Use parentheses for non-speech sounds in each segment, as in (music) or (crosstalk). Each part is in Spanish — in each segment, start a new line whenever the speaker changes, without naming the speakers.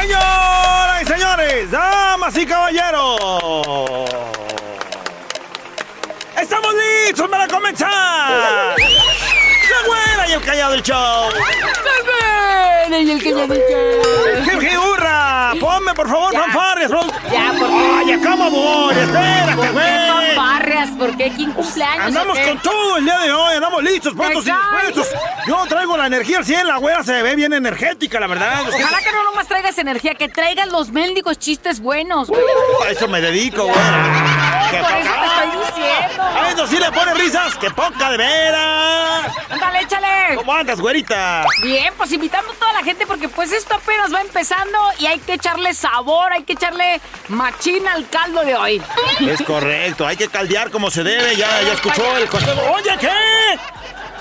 Señoras y señores, damas y caballeros. Estamos listos para comenzar. La güera y el callado del show.
y el ya dije.
¡Qué, qué hurra! Ponme, por favor, fanfarrias.
Ya, por
¡Ay, acá, amor! ¡Espérate,
¿Por qué
güey!
¿Por qué? ¿Quién cumpleaños?
Andamos
o qué?
con todo el día de hoy, andamos listos, puestos y dispuestos. Yo traigo la energía al 100, la güera se ve bien energética, la verdad.
Ojalá que no nomás traigas energía, que traigas los mendigos chistes buenos, güey.
A eso me dedico, güera. ¡Qué
Por eso te
poca!
estoy diciendo.
A eso sí le pone risas, ¡qué poca de veras!
Ándale, échale.
¿Cómo andas, güerita?
Bien, pues invitando a toda la gente porque pues esto apenas va empezando y hay que echarle sabor, hay que echarle machina al caldo de hoy.
Es correcto, hay que caldear como se debe, ya, ya escuchó el consejo. Oye, ¿qué?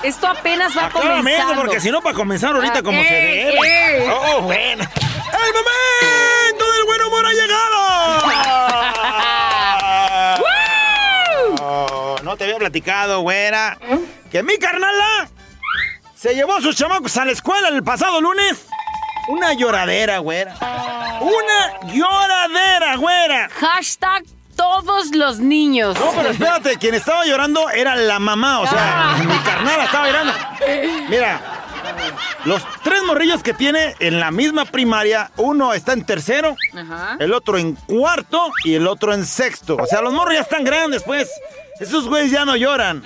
Esto apenas va
eso,
comenzando.
porque si no, para comenzar ahorita
Ah,
como se
eh,
debe.
eh.
Oh, bueno. ¡El momento del buen humor ha llegado! (laughs) No te había platicado, güera, que mi carnala se llevó a sus chamacos a la escuela el pasado lunes. Una lloradera, güera. Una lloradera, güera.
Hashtag todos los niños.
No, pero espérate, quien estaba llorando era la mamá, o sea,
Ah.
mi carnala estaba llorando. Mira, los tres morrillos que tiene en la misma primaria, uno está en tercero,
Ajá.
el otro en cuarto y el otro en sexto. O sea, los morros ya están grandes, pues. Esos güeyes ya no lloran.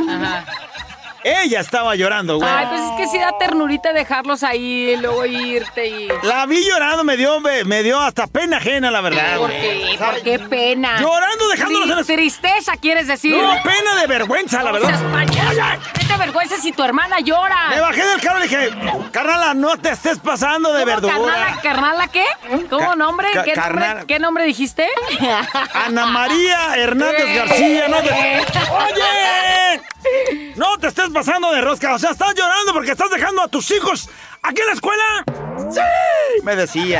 Ella estaba llorando, güey.
Ay, pues es que sí da ternurita dejarlos ahí y luego irte y...
La vi llorando, me dio, me, me dio hasta pena ajena, la verdad.
¿Por qué? ¿Por qué pena?
Llorando, dejándolos en las...
Tristeza, quieres decir.
No, pena de vergüenza, la verdad.
¿Qué te vergüenza si tu hermana
Me
llora?
bajé del carro y dije, carnala, no te estés pasando de
¿Cómo,
verdura.
¿Carnala, carnala qué? ¿Cómo nombre? ¿Qué, nombre? ¿Qué nombre dijiste?
Ana María Hernández. García, no te... (laughs) ¡Oye! No te estés pasando de rosca, o sea, estás llorando porque estás dejando a tus hijos aquí en la escuela. Sí, me decía.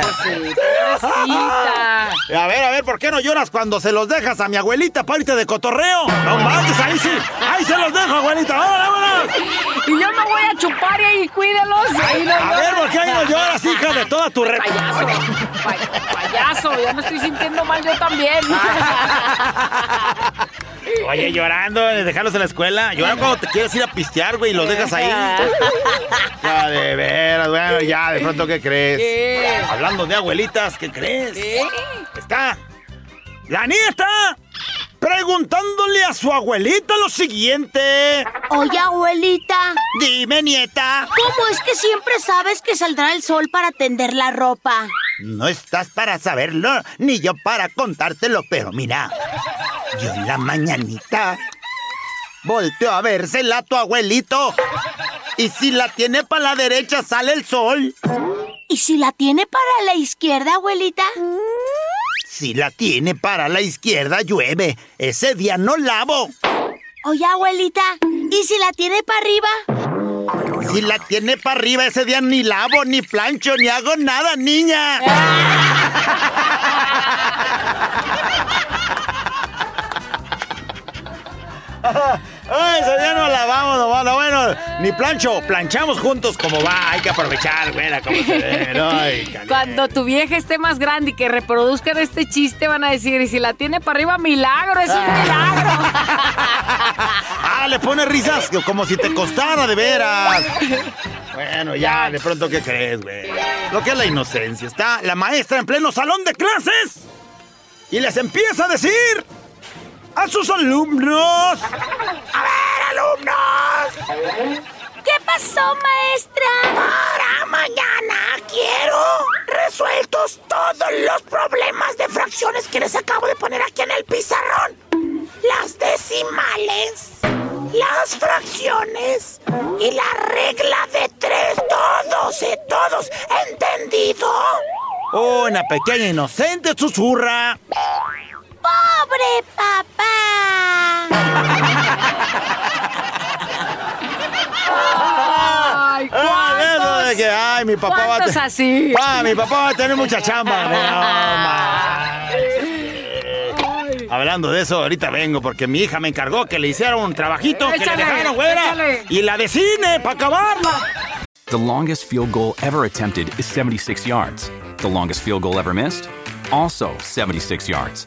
Pobrecita.
A ver, a ver, ¿por qué no lloras cuando se los dejas a mi abuelita para irte de cotorreo? No manches, ahí sí, ahí se los dejo, abuelita, ¡vámonos, vámonos!
Y yo me voy a chupar y ahí cuídelos. Ahí no
A ver. ¿por qué ahí no lloras, hija de toda tu re...
Payaso. Pa- payaso, ya me estoy sintiendo mal yo también. (laughs)
Oye, llorando, de dejarlos en la escuela. Lloran cuando te quieres ir a pistear, güey, y los dejas ahí. Ya, de veras, bueno, ya, de pronto, ¿qué crees?
¿Qué?
Hablando de abuelitas, ¿qué crees? Está la nieta preguntándole a su abuelita lo siguiente.
Oye, abuelita,
Dime, nieta.
¿cómo es que siempre sabes que saldrá el sol para tender la ropa?
No estás para saberlo, ni yo para contártelo, pero mira, yo en la mañanita volteo a vérsela a tu abuelito. Y si la tiene para la derecha, sale el sol.
¿Y si la tiene para la izquierda, abuelita?
Si la tiene para la izquierda, llueve. Ese día no lavo.
Oye, abuelita, ¿y si la tiene para arriba?
Si la tiene para arriba, ese día ni lavo, ni plancho, ni hago nada, niña. (laughs) Ay, ese día no lavamos, no, no, bueno, ni plancho, planchamos juntos como va, hay que aprovechar, güera, como se debe, ¿no? Ay.
Cuando tu vieja esté más grande y que reproduzcan este chiste, van a decir, y si la tiene para arriba, milagro, es un milagro. (laughs)
Ah, le pone risas como si te costara de veras. Bueno, ya, de pronto, ¿qué crees, güey? Lo que es la inocencia. Está la maestra en pleno salón de clases y les empieza a decir a sus alumnos. A ver, alumnos.
¿Qué pasó, maestra?
Para mañana quiero resueltos todos los problemas de fracciones que les acabo de poner aquí en el pizarrón. Las decimales, las fracciones y la regla de tres. Todos, eh, todos. ¿Entendido?
Una pequeña inocente susurra.
¡Pobre papá!
Ay,
Ah, de que, ay, mi papá va a
¿Cuántos
te-
así?
Ah, mi papá va a tener mucha chamba. No. (laughs) Hablando de eso, ahorita vengo porque mi hija me encargó que le hiciera un trabajito que le
Échale,
dejaron, güera.
échale.
Y la de cine, para acabarla.
The longest field goal ever attempted is 76 yards. The longest field goal ever missed? Also 76 yards.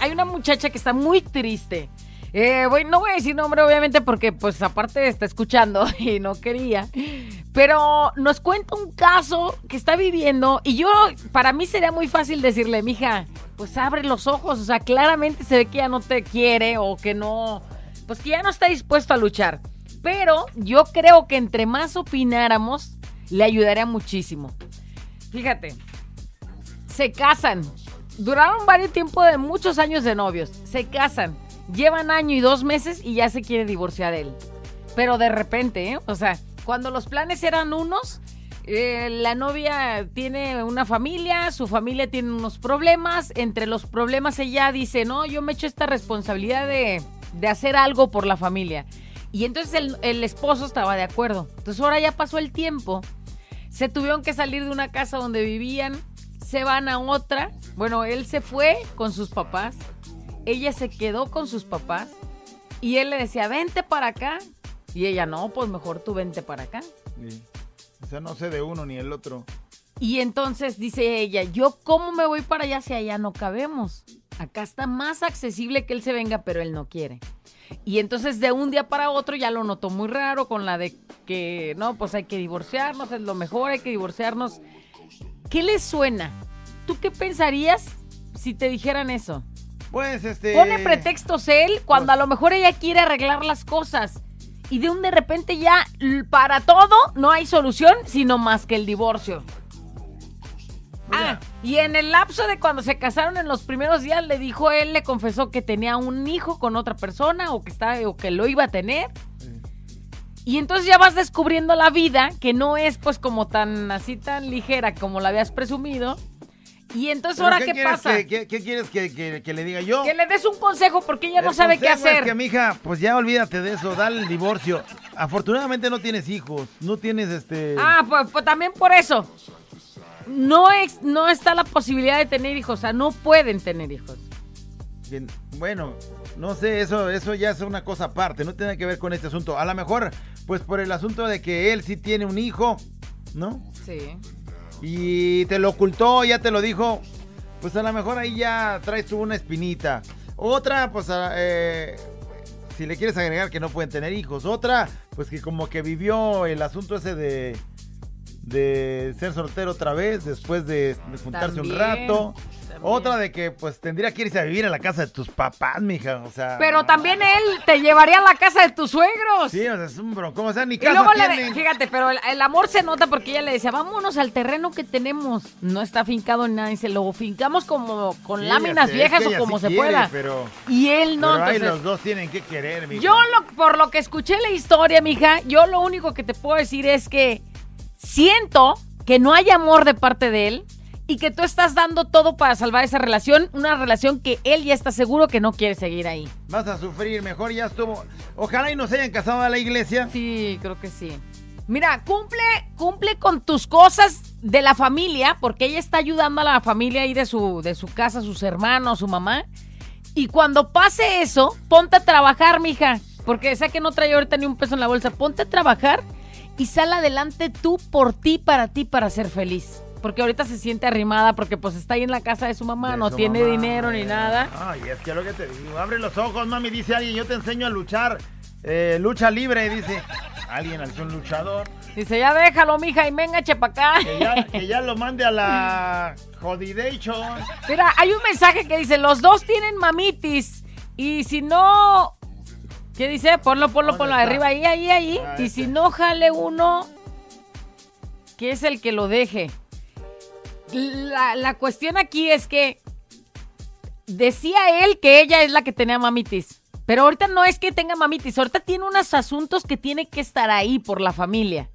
Hay una muchacha que está muy triste. Eh, no voy a decir nombre, obviamente, porque pues aparte está escuchando (laughs) y no quería. Pero nos cuenta un caso que está viviendo y yo, para mí sería muy fácil decirle, mija, pues abre los ojos. O sea, claramente se ve que ya no te quiere o que no, pues que ya no está dispuesto a luchar. Pero yo creo que entre más opináramos, le ayudaría muchísimo. Fíjate, se casan. Duraron varios tiempos de muchos años de novios. Se casan. Llevan año y dos meses y ya se quiere divorciar él. Pero de repente, ¿eh? O sea, cuando los planes eran unos, eh, la novia tiene una familia, su familia tiene unos problemas. Entre los problemas ella dice, no, yo me echo esta responsabilidad de, de hacer algo por la familia. Y entonces el, el esposo estaba de acuerdo. Entonces ahora ya pasó el tiempo. Se tuvieron que salir de una casa donde vivían, se van a otra. Bueno, él se fue con sus papás, ella se quedó con sus papás y él le decía, vente para acá. Y ella, no, pues mejor tú vente para acá.
Sí. O sea, no sé de uno ni el otro.
Y entonces dice ella, yo cómo me voy para allá si allá no cabemos. Acá está más accesible que él se venga, pero él no quiere. Y entonces de un día para otro ya lo notó muy raro con la de que, no, pues hay que divorciarnos, es lo mejor, hay que divorciarnos. ¿Qué le suena? ¿Tú qué pensarías si te dijeran eso?
Pues este.
Pone pretextos él cuando a lo mejor ella quiere arreglar las cosas. Y de un de repente ya para todo no hay solución, sino más que el divorcio. Ah, y en el lapso de cuando se casaron en los primeros días le dijo él, le confesó que tenía un hijo con otra persona o que estaba o que lo iba a tener. Y entonces ya vas descubriendo la vida que no es pues como tan así tan ligera como la habías presumido. Y entonces
¿Pero
ahora
qué
pasa?
que- qué, qué quieres que, que- que le diga yo?
Que le des un consejo porque ella no sabe qué hacer.
Es que, mija, pues ya olvídate de eso, dale el divorcio. Afortunadamente no tienes hijos, no tienes este.
Ah, pues, pues también por eso. No, es, no está la posibilidad de tener hijos, o sea, no pueden tener hijos.
Bien, Bueno, no sé, eso, eso ya es una cosa aparte, no tiene que ver con este asunto. A lo mejor, pues por el asunto de que él sí tiene un hijo, ¿no?
Sí.
Y te lo ocultó, ya te lo dijo, pues a lo mejor ahí ya traes tú una espinita. Otra, pues eh, si le quieres agregar que no pueden tener hijos. Otra, pues que como que vivió el asunto ese de, de ser soltero otra vez después de, de juntarse un rato.
También.
Otra de que pues tendría que irse a vivir a la casa de tus papás, mija. O sea.
Pero también él te llevaría a la casa de tus suegros.
Sí, o sea, es un bronco. O sea, ni
Y
casa
luego le, fíjate, pero el, el amor se nota porque ella le decía, vámonos al terreno que tenemos. No está fincado en nada, y se lo fincamos como con
Sí,
láminas
es
viejas
que
o como
sí
se
quiere,
pueda.
Pero,
Y él no,
pero ahí
entonces-
los dos tienen que querer, mija.
Yo, lo, por lo que escuché la historia, mija, yo lo único que te puedo decir es que siento que no hay amor de parte de él y que tú estás dando todo para salvar esa relación, una relación que él ya está seguro que no quiere seguir ahí.
Vas a sufrir, mejor ya estuvo. Ojalá y nos hayan casado a la iglesia.
Sí, creo que sí. Mira, cumple, cumple con tus cosas de la familia, porque ella está ayudando a la familia ahí de su, de su casa, sus hermanos, su mamá. Y cuando pase eso, ponte a trabajar, mija. Porque sé que no trae ahorita ni un peso en la bolsa. Ponte a trabajar y sal adelante tú por ti, para ti, para ser feliz. Porque ahorita se siente arrimada porque pues está ahí en la casa de su mamá,
De
no
su
tiene
mamá.
dinero ni nada.
Ay, es que lo que te digo, abre los ojos, mami, dice alguien, yo te enseño a luchar. Eh, lucha libre, dice. Alguien alzó un luchador.
Dice, ya déjalo, mija, y venga, chepa acá.
Que ya, que ya lo mande a la jodidation.
Mira, hay un mensaje que dice, los dos tienen mamitis y si no... ¿Qué dice? Ponlo, ponlo,
¿Dónde
ponlo
está?
arriba, ahí, ahí, ahí.
Ah,
y
este.
si no jale uno, que es el que lo deje. La, la cuestión aquí es que decía él que ella es la que tenía mamitis. Pero ahorita no es que tenga mamitis, ahorita tiene unos asuntos que tiene que estar ahí por la familia.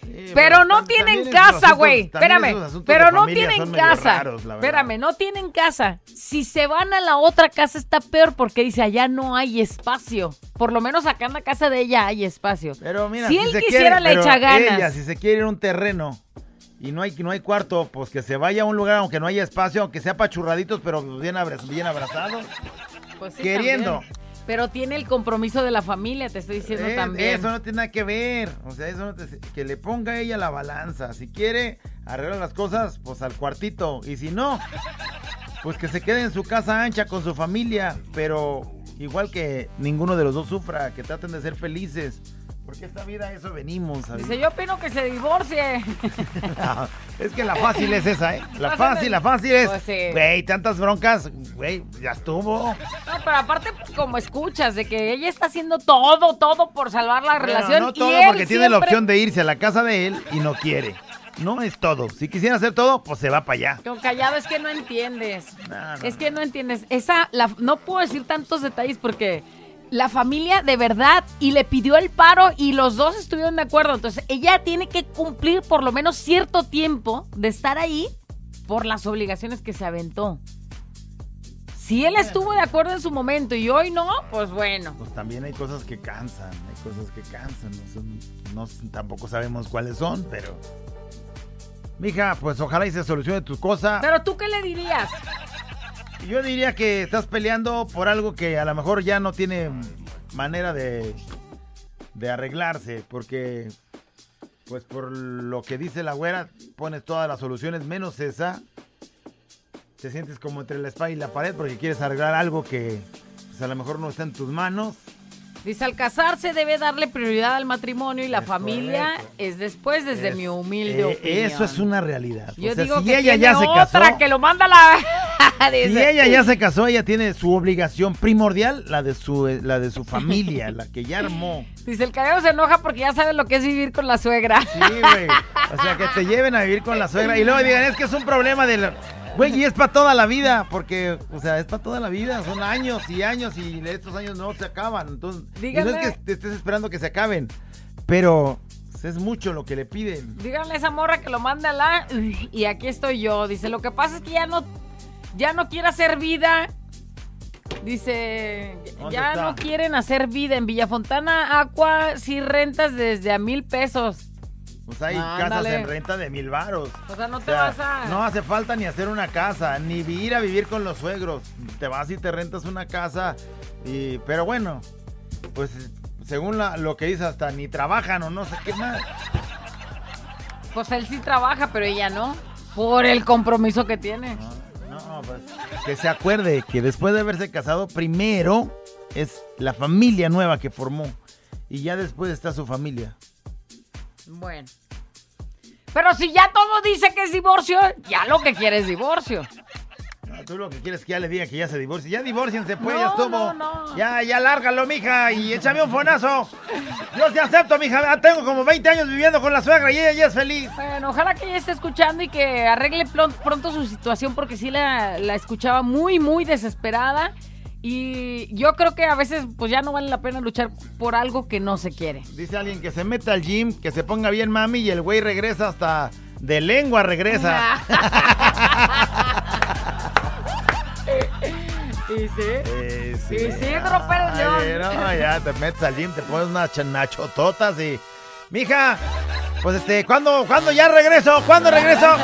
Sí,
Pero no tienen casa, güey. Espérame. Pero no tienen casa.
raros.
Espérame, no tienen casa. Si se van a la otra casa está peor porque dice allá no hay espacio. Por lo menos acá en la casa de ella hay espacio.
Pero mira,
si,
si,
él
se
quisiera
quiere,
le echa ganas.
Ella, si se quiere ir a un terreno y no hay, no hay cuarto, pues que se vaya a un lugar aunque no haya espacio, aunque sea pachurraditos, pero bien, abra- bien abrazados.
Pues sí,
queriendo.
también. Pero tiene el compromiso de la familia, te estoy diciendo
Eh,
también.
Eso no tiene nada que ver. O sea, eso no te- que le ponga ella la balanza. Si quiere arreglar las cosas, pues al cuartito. Y si no, pues que se quede en su casa ancha con su familia. Pero igual que ninguno de los dos sufra, que traten de ser felices. Porque esta vida eso venimos.
Dice, yo opino que se divorcie. (laughs)
es que la fácil es esa, ¿eh? La fácil, la fácil es.
Pues sí.
Güey, tantas broncas, güey, ya estuvo.
No, pero aparte, como escuchas, de que ella está haciendo todo, todo por salvar la
Bueno,
relación.
no
y
todo
él
porque tiene la opción de irse a la casa de él y no quiere. No es todo. Si quisiera hacer todo, pues se va para allá.
Con callado es que no entiendes.
No, no,
es que no entiendes. Esa, la, no puedo decir tantos detalles porque la familia de verdad y le pidió el paro y los dos estuvieron de acuerdo. Entonces ella tiene que cumplir por lo menos cierto tiempo de estar ahí por las obligaciones que se aventó. Si él estuvo de acuerdo en su momento y hoy no, pues bueno.
Pues también hay cosas que cansan, hay cosas que cansan. No son- no s- tampoco sabemos cuáles son, pero. Mija, pues ojalá y se solucione tu cosa.
Pero tú qué le dirías?
Yo diría que estás peleando por algo que a lo mejor ya no tiene manera de, de arreglarse, porque, pues por lo que dice la güera, pones todas las soluciones menos esa. Te sientes como entre la espada y la pared porque quieres arreglar algo que pues, a lo mejor no está en tus manos.
Dice, al casarse debe darle prioridad al matrimonio y la
Es
familia
correcto.
es después, desde
Es-
mi humilde
eh,
opinión.
Eso es una realidad.
Yo
o sea,
digo
si
que
ella
tiene
ya se casó,
otra que lo manda la... Dice,
ella ya se casó, ella tiene su obligación primordial, la de su, la de su familia, la que ya armó.
Dice, el callado se enoja porque ya sabe lo que es vivir con la suegra.
Sí, güey. O sea, que te lleven a vivir con la suegra y luego digan, es que es un problema del... Güey, y es para toda la vida, porque, o sea, es para toda la vida, son años y años y estos años no se acaban. Entonces, y no es que te estés esperando que se acaben, pero es mucho lo que le piden.
Díganle a esa morra que lo manda a la... Y aquí estoy yo. Dice, lo que pasa es que ya no, ya no quiere hacer vida. Dice,
¿Dónde
ya
está?
no quieren hacer vida. En Villafontana, Aqua, sí rentas desde a mil pesos.
Pues hay casas en renta de mil varos.
O sea, no
O
te
sea,
vas a...
No hace falta ni hacer una casa, ni ir a vivir con los suegros. Te vas y te rentas una casa. Y, pero bueno, pues según la- lo que dice, hasta ni trabajan o no sé qué más.
Pues él sí trabaja, pero ella no. Por el compromiso que tiene.
No, pues que se acuerde que después de haberse casado, primero es la familia nueva que formó. Y ya después está su familia.
Bueno. Pero si ya todo dice que es divorcio, ya lo que quiere es divorcio.
Tú lo que quieres es que ya le diga que ya se divorcie. Ya divórciense, pues,
No,
ya estuvo.
no, no.
Ya, ya lárgalo, mija, y échame un fonazo. Yo sí acepto, mija. Ya Tengo como 20 años viviendo con la suegra y ella ya es feliz.
Bueno, ojalá que ella esté escuchando y que arregle pronto su situación porque sí la, la escuchaba muy, muy desesperada. Y yo creo que a veces pues ya no vale la pena luchar por algo que no se quiere.
Dice alguien que se meta al gym, que se ponga bien mami y el güey regresa hasta de lengua regresa. (laughs) (laughs)
y sí.
Eh,
Isidro Pérez
Ay, no, ya te metes al gym, te pones unas ch- nachototas y... Mija, pues este, ¿cuándo, ¿cuándo ya regreso? ¿Cuándo regreso? (laughs)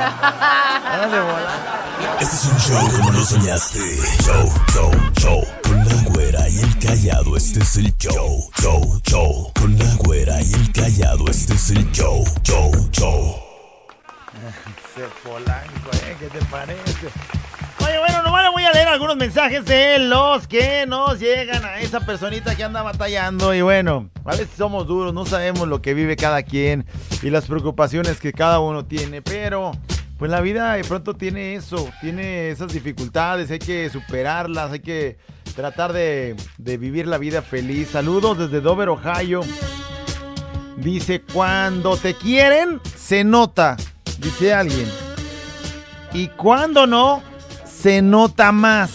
Este es un show como lo soñaste. Show, show, show. Con la güera y el callado, este es el show. Show, show. Con la güera y el callado, este es el show. Show, show.
Polanco, ¿eh? ¿Qué te parece? Oye, bueno, nomás le voy a leer algunos mensajes de los que nos llegan a esa personita que anda batallando. Y bueno, a veces somos duros, no sabemos lo que vive cada quien y las preocupaciones que cada uno tiene, pero pues la vida de pronto tiene eso, tiene esas dificultades, hay que superarlas, hay que tratar de, de vivir la vida feliz. Saludos desde Dover, Ohio. Dice, cuando te quieren, se nota, dice alguien. Y cuando no, se nota más.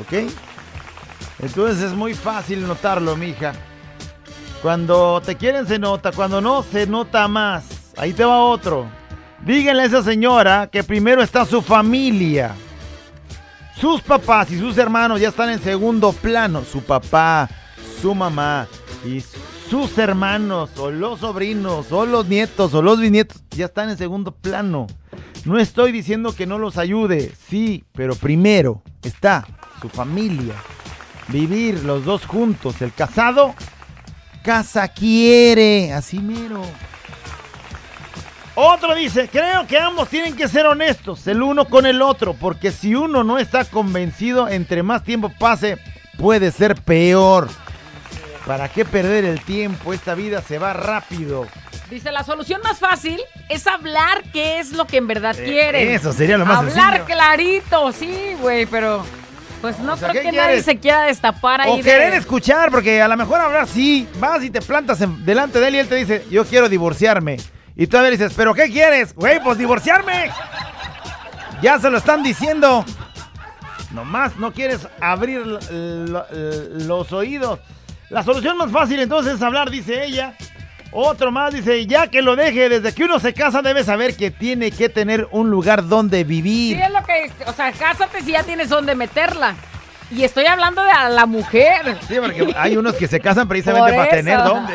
¿Ok? Entonces es muy fácil notarlo, mija. Cuando te quieren se nota, cuando no se nota más. Ahí te va otro. Díganle a esa señora que primero está su familia. Sus papás y sus hermanos ya están en segundo plano. Su papá, su mamá y sus hermanos o los sobrinos o los nietos o los bisnietos ya están en segundo plano. No estoy diciendo que no los ayude, sí, pero primero está su familia. Vivir los dos juntos. El casado, casa quiere, así mero. Otro dice, creo que ambos tienen que ser honestos, el uno con el otro, porque si uno no está convencido, entre más tiempo pase, puede ser peor. ¿Para qué perder el tiempo? Esta vida se va rápido.
Dice, la solución más fácil es hablar qué es lo que en verdad
Eh,
quieren.
eso sería lo más
Hablar
sencillo.
clarito, sí, güey, pero pues no
O sea,
creo
¿qué
que nadie
quieres?
se quiera destapar ahí
O
de-
querer escuchar, porque a lo mejor hablar sí, vas y te plantas en- delante de él y él te dice, yo quiero divorciarme. Y tú a ver dices, ¿pero qué quieres? Güey, pues divorciarme. Ya se lo están diciendo. Nomás no quieres abrir los oídos. La solución más fácil entonces es hablar, dice ella. Otro más dice, ya que lo deje, desde que uno se casa debe saber que tiene que tener un lugar donde vivir.
Sí, es lo que, o sea, cásate si ya tienes dónde meterla. Y estoy hablando de a la mujer.
Sí, porque hay unos que se casan precisamente para tener dónde.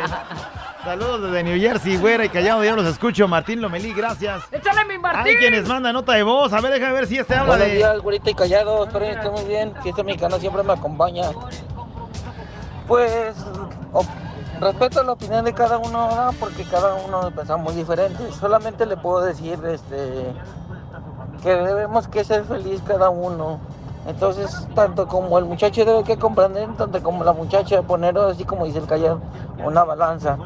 Saludos desde New Jersey, güera y callado, yo los escucho. Martín Lomelí, gracias.
Échale mi Martín.
Hay quienes mandan nota de voz. A ver, déjame ver si este habla
Buenos
de.
días, güerita y callado. Espero que estén muy bien. Fiesta mexicana siempre me acompaña. Pues, respeto la opinión de cada uno, ¿no? porque cada uno pensamos diferente. Solamente le puedo decir este, que debemos que ser feliz cada uno. Entonces, tanto como el muchacho debe que comprender, tanto como la muchacha poner, así como dice el callado, una balanza.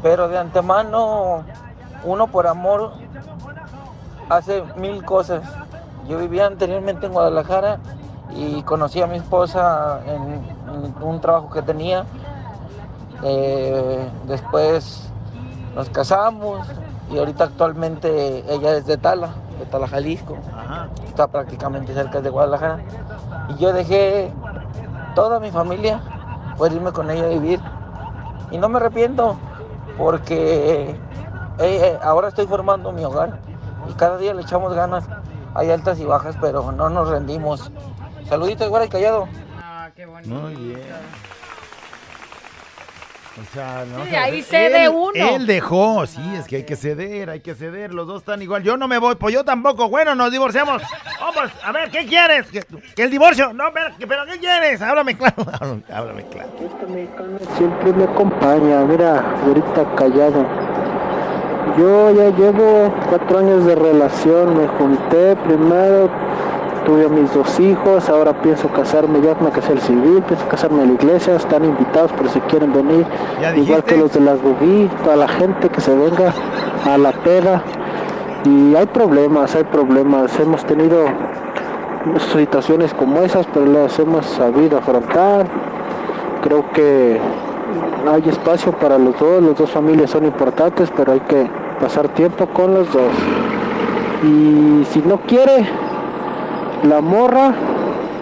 Pero de antemano, uno por amor hace mil cosas. Yo vivía anteriormente en Guadalajara y conocí a mi esposa en, un trabajo que tenía. Eh, después nos casamos y ahorita actualmente ella es de Tala, de Tala, Jalisco.
Ajá.
Está prácticamente cerca de Guadalajara. Y yo dejé toda mi familia por irme con ella a vivir. Y no me arrepiento porque eh, ahora estoy formando mi hogar y cada día le echamos ganas. Hay altas y bajas, pero no nos rendimos. Saluditos, güera y callado.
Ah, qué bonito.
Muy bien. O sea, no
Sí,
se-
ahí cede
él-
uno.
Él dejó, sí, es que hay que ceder, hay que ceder. Los dos están igual. Yo no me voy, pues yo tampoco. Bueno, nos divorciamos. Vamos, a ver, ¿qué quieres? ¿Que, que el divorcio? No, pero, pero ¿qué quieres? Háblame claro. (laughs) Háblame, háblame claro.
siempre me acompaña. Mira, ahorita callado. Yo ya llevo cuatro años de relación. Me junté primero, tuve a mis dos hijos. Ahora pienso casarme. Ya me casé el civil, pienso casarme en la iglesia. Están invitados por si quieren venir.
¿Ya
Igual que los de las bubí, toda la gente que se venga a la peda. Y hay problemas, hay problemas. Hemos tenido situaciones como esas, pero las hemos sabido afrontar. Creo que hay espacio para los dos, las dos familias son importantes, pero hay que pasar tiempo con los dos. Y si no quiere la morra,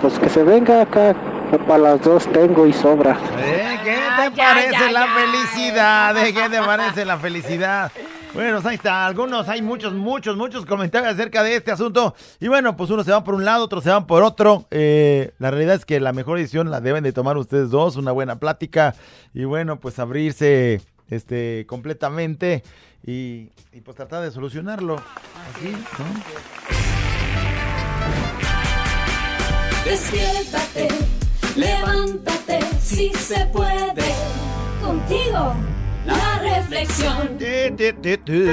pues que se venga acá, que para las dos tengo y sobra.
¿Eh? ¿Qué
Ah,
te
ya,
parece
ya,
la
ya.
felicidad? ¿Eh? ¿Qué te parece la felicidad? Bueno, ahí está. Algunos, hay muchos, muchos, muchos comentarios acerca de este asunto. Y bueno, pues unos se van por un lado, otros se van por otro. Eh, la realidad es que la mejor decisión la deben de tomar ustedes dos, una buena plática. Y bueno, pues abrirse este completamente y, y pues tratar de solucionarlo. Así, ¿no?
Despiértate, levántate, si se puede. Contigo, la reflexión.
Ti, ti, ti.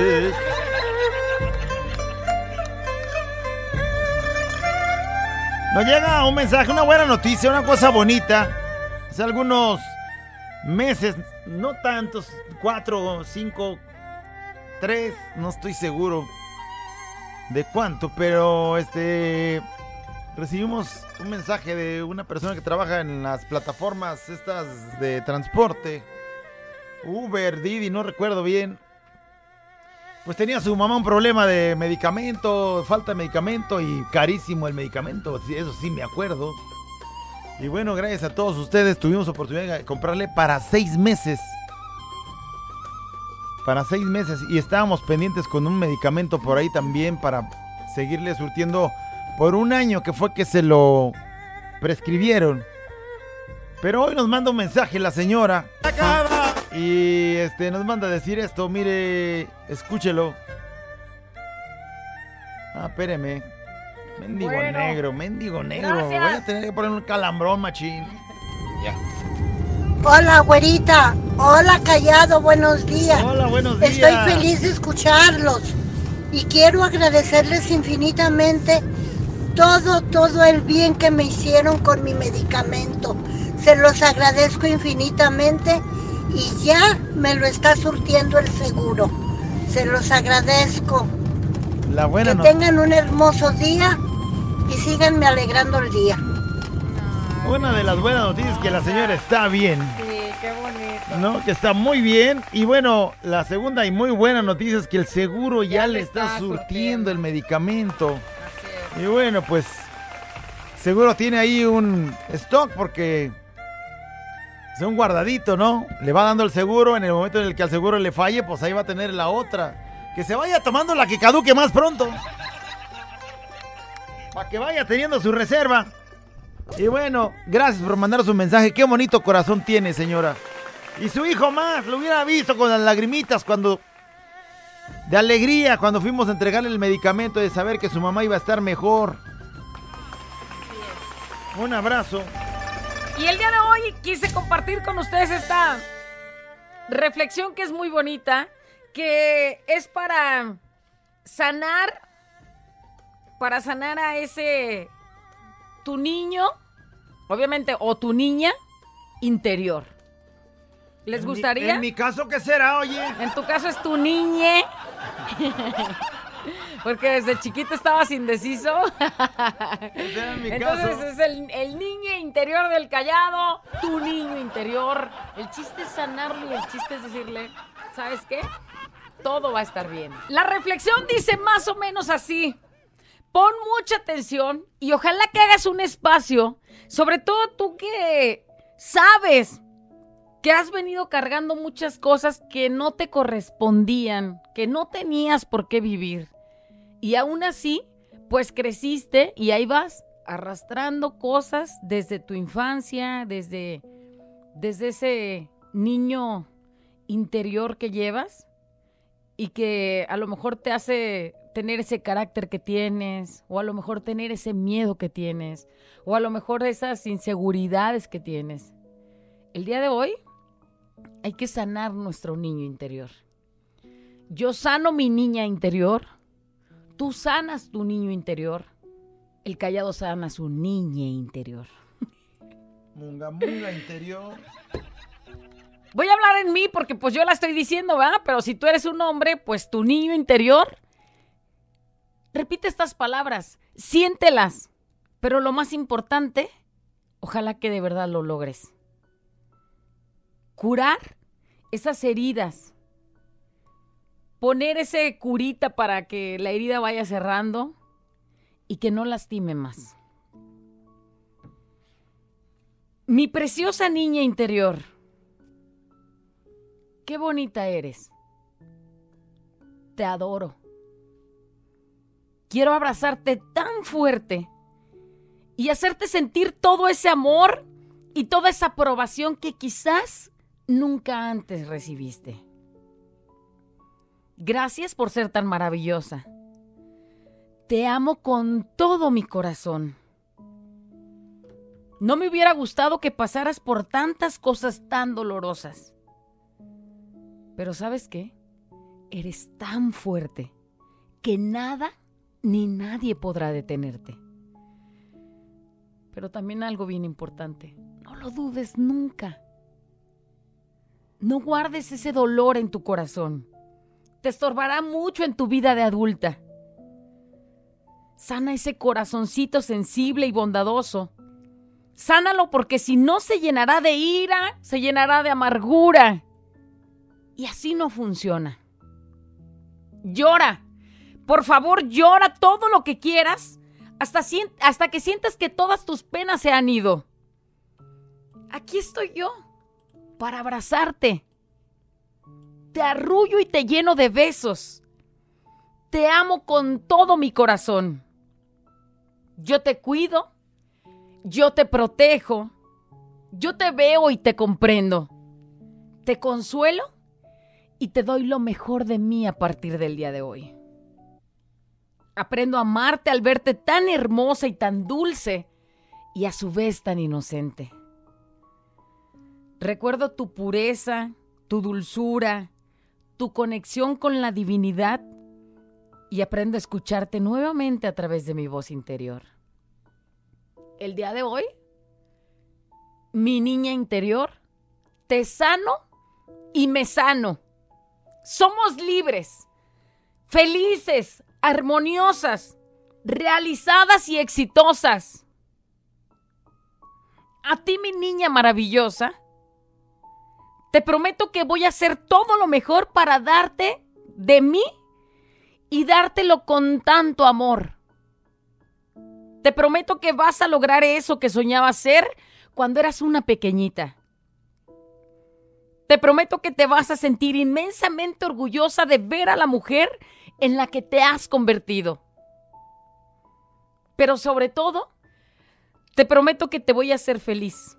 Nos llega un mensaje, una buena noticia, una cosa bonita. Hace algunos meses, no tantos, cuatro, cinco, tres, no estoy seguro de cuánto, pero este recibimos un mensaje de una persona que trabaja en las plataformas estas de transporte. Uber, Didi, no recuerdo bien. Pues tenía su mamá un problema de medicamento, falta de medicamento y carísimo el medicamento, eso sí me acuerdo. Y bueno, gracias a todos ustedes tuvimos oportunidad de comprarle para seis meses. para seis meses y estábamos pendientes con un medicamento por ahí también para seguirle surtiendo por un año que fue que se lo prescribieron. Pero hoy nos manda un mensaje la señora. Y este nos manda a decir esto, mire, escúchelo. Ah, espéreme. Mendigo
Bueno.
negro, mendigo negro.
Gracias.
Voy a tener que poner un calambrón, machín.
Hola, güerita. Hola, callado. Buenos días.
Hola, buenos días.
Estoy feliz de escucharlos y quiero agradecerles infinitamente todo, todo el bien que me hicieron con mi medicamento. Se los agradezco infinitamente y ya me lo está surtiendo el seguro. Se los agradezco.
La buena
que
no-
tengan un hermoso día y síganme alegrando el día.
Una de las buenas noticias es que la señora está bien.
Sí, qué bonito.
¿No? Que está muy bien. Y bueno, la segunda y muy buena noticia es que el seguro ya,
Ya
le está,
está
surtiendo
surtiendo.
el medicamento. Y bueno, pues seguro tiene ahí un stock porque es un guardadito, ¿no? Le va dando el seguro, en el momento en el que al seguro le falle, pues ahí va a tener la otra. Que se vaya tomando la que caduque más pronto. Para que vaya teniendo su reserva. Y bueno, gracias por mandar su mensaje. Qué bonito corazón tiene, señora. Y su hijo más, lo hubiera visto con las lagrimitas cuando... De alegría cuando fuimos a entregarle el medicamento de saber que su mamá iba a estar mejor. Un abrazo.
Y el día de hoy quise compartir con ustedes esta reflexión que es muy bonita, que es para sanar, para sanar a ese tu niño, obviamente, o tu niña interior. ¿Les
En mi-
gustaría?
en mi caso, ¿qué será, oye?
En tu caso es tu niñe. (laughs) Porque desde chiquito estabas indeciso.
Ese era mi
Entonces
caso.
es el, el niño interior del callado, tu niño interior. El chiste es sanarlo y el chiste es decirle, ¿sabes qué? Todo va a estar bien. La reflexión dice más o menos así. Pon mucha atención y ojalá que hagas un espacio, sobre todo tú que sabes que has venido cargando muchas cosas que no te correspondían, que no tenías por qué vivir. Y aún así, pues creciste y ahí vas arrastrando cosas desde tu infancia, desde, desde ese niño interior que llevas y que a lo mejor te hace tener ese carácter que tienes, o a lo mejor tener ese miedo que tienes, o a lo mejor esas inseguridades que tienes. El día de hoy hay que sanar nuestro niño interior. Yo sano mi niña interior, tú sanas tu niño interior, el callado sana su niña interior.
Munga munga interior.
Voy a hablar en mí porque pues yo la estoy diciendo, ¿verdad? Pero si tú eres un hombre, pues tu niño interior, repite estas palabras, siéntelas, pero lo más importante, ojalá que de verdad lo logres. Curar esas heridas, poner ese curita para que la herida vaya cerrando y que no lastime más. Mi preciosa niña interior, qué bonita eres. Te adoro. Quiero abrazarte tan fuerte y hacerte sentir todo ese amor y toda esa aprobación que quizás nunca antes recibiste. Gracias por ser tan maravillosa. Te amo con todo mi corazón. No me hubiera gustado que pasaras por tantas cosas tan dolorosas. Pero ¿sabes qué? Eres tan fuerte que nada ni nadie podrá detenerte. Pero también algo bien importante, no lo dudes nunca. No guardes ese dolor en tu corazón. Te estorbará mucho en tu vida de adulta. Sana ese corazoncito sensible y bondadoso. Sánalo porque si no se llenará de ira, se llenará de amargura. Y así no funciona. Llora. Por favor, llora todo lo que quieras hasta, hasta que sientas que todas tus penas se han ido. Aquí estoy yo para abrazarte, Te arrullo y te lleno de besos. Te amo con todo mi corazón. Yo te cuido, yo te protejo, yo te veo y te comprendo. Te consuelo y te doy lo mejor de mí a partir del día de hoy. Aprendo a amarte al verte tan hermosa y tan dulce y a su vez tan inocente. Recuerdo tu pureza, tu dulzura, tu conexión con la divinidad y aprendo a escucharte nuevamente a través de mi voz interior. El día de hoy, mi niña interior, te sano y me sano. Somos libres, felices, armoniosas, realizadas y exitosas. A ti, mi niña maravillosa, te prometo que voy a hacer todo lo mejor para darte de mí y dártelo con tanto amor. Te prometo que vas a lograr eso que soñabas ser cuando eras una pequeñita. Te prometo que te vas a sentir inmensamente orgullosa de ver a la mujer en la que te has convertido. Pero sobre todo, te prometo que te voy a hacer feliz.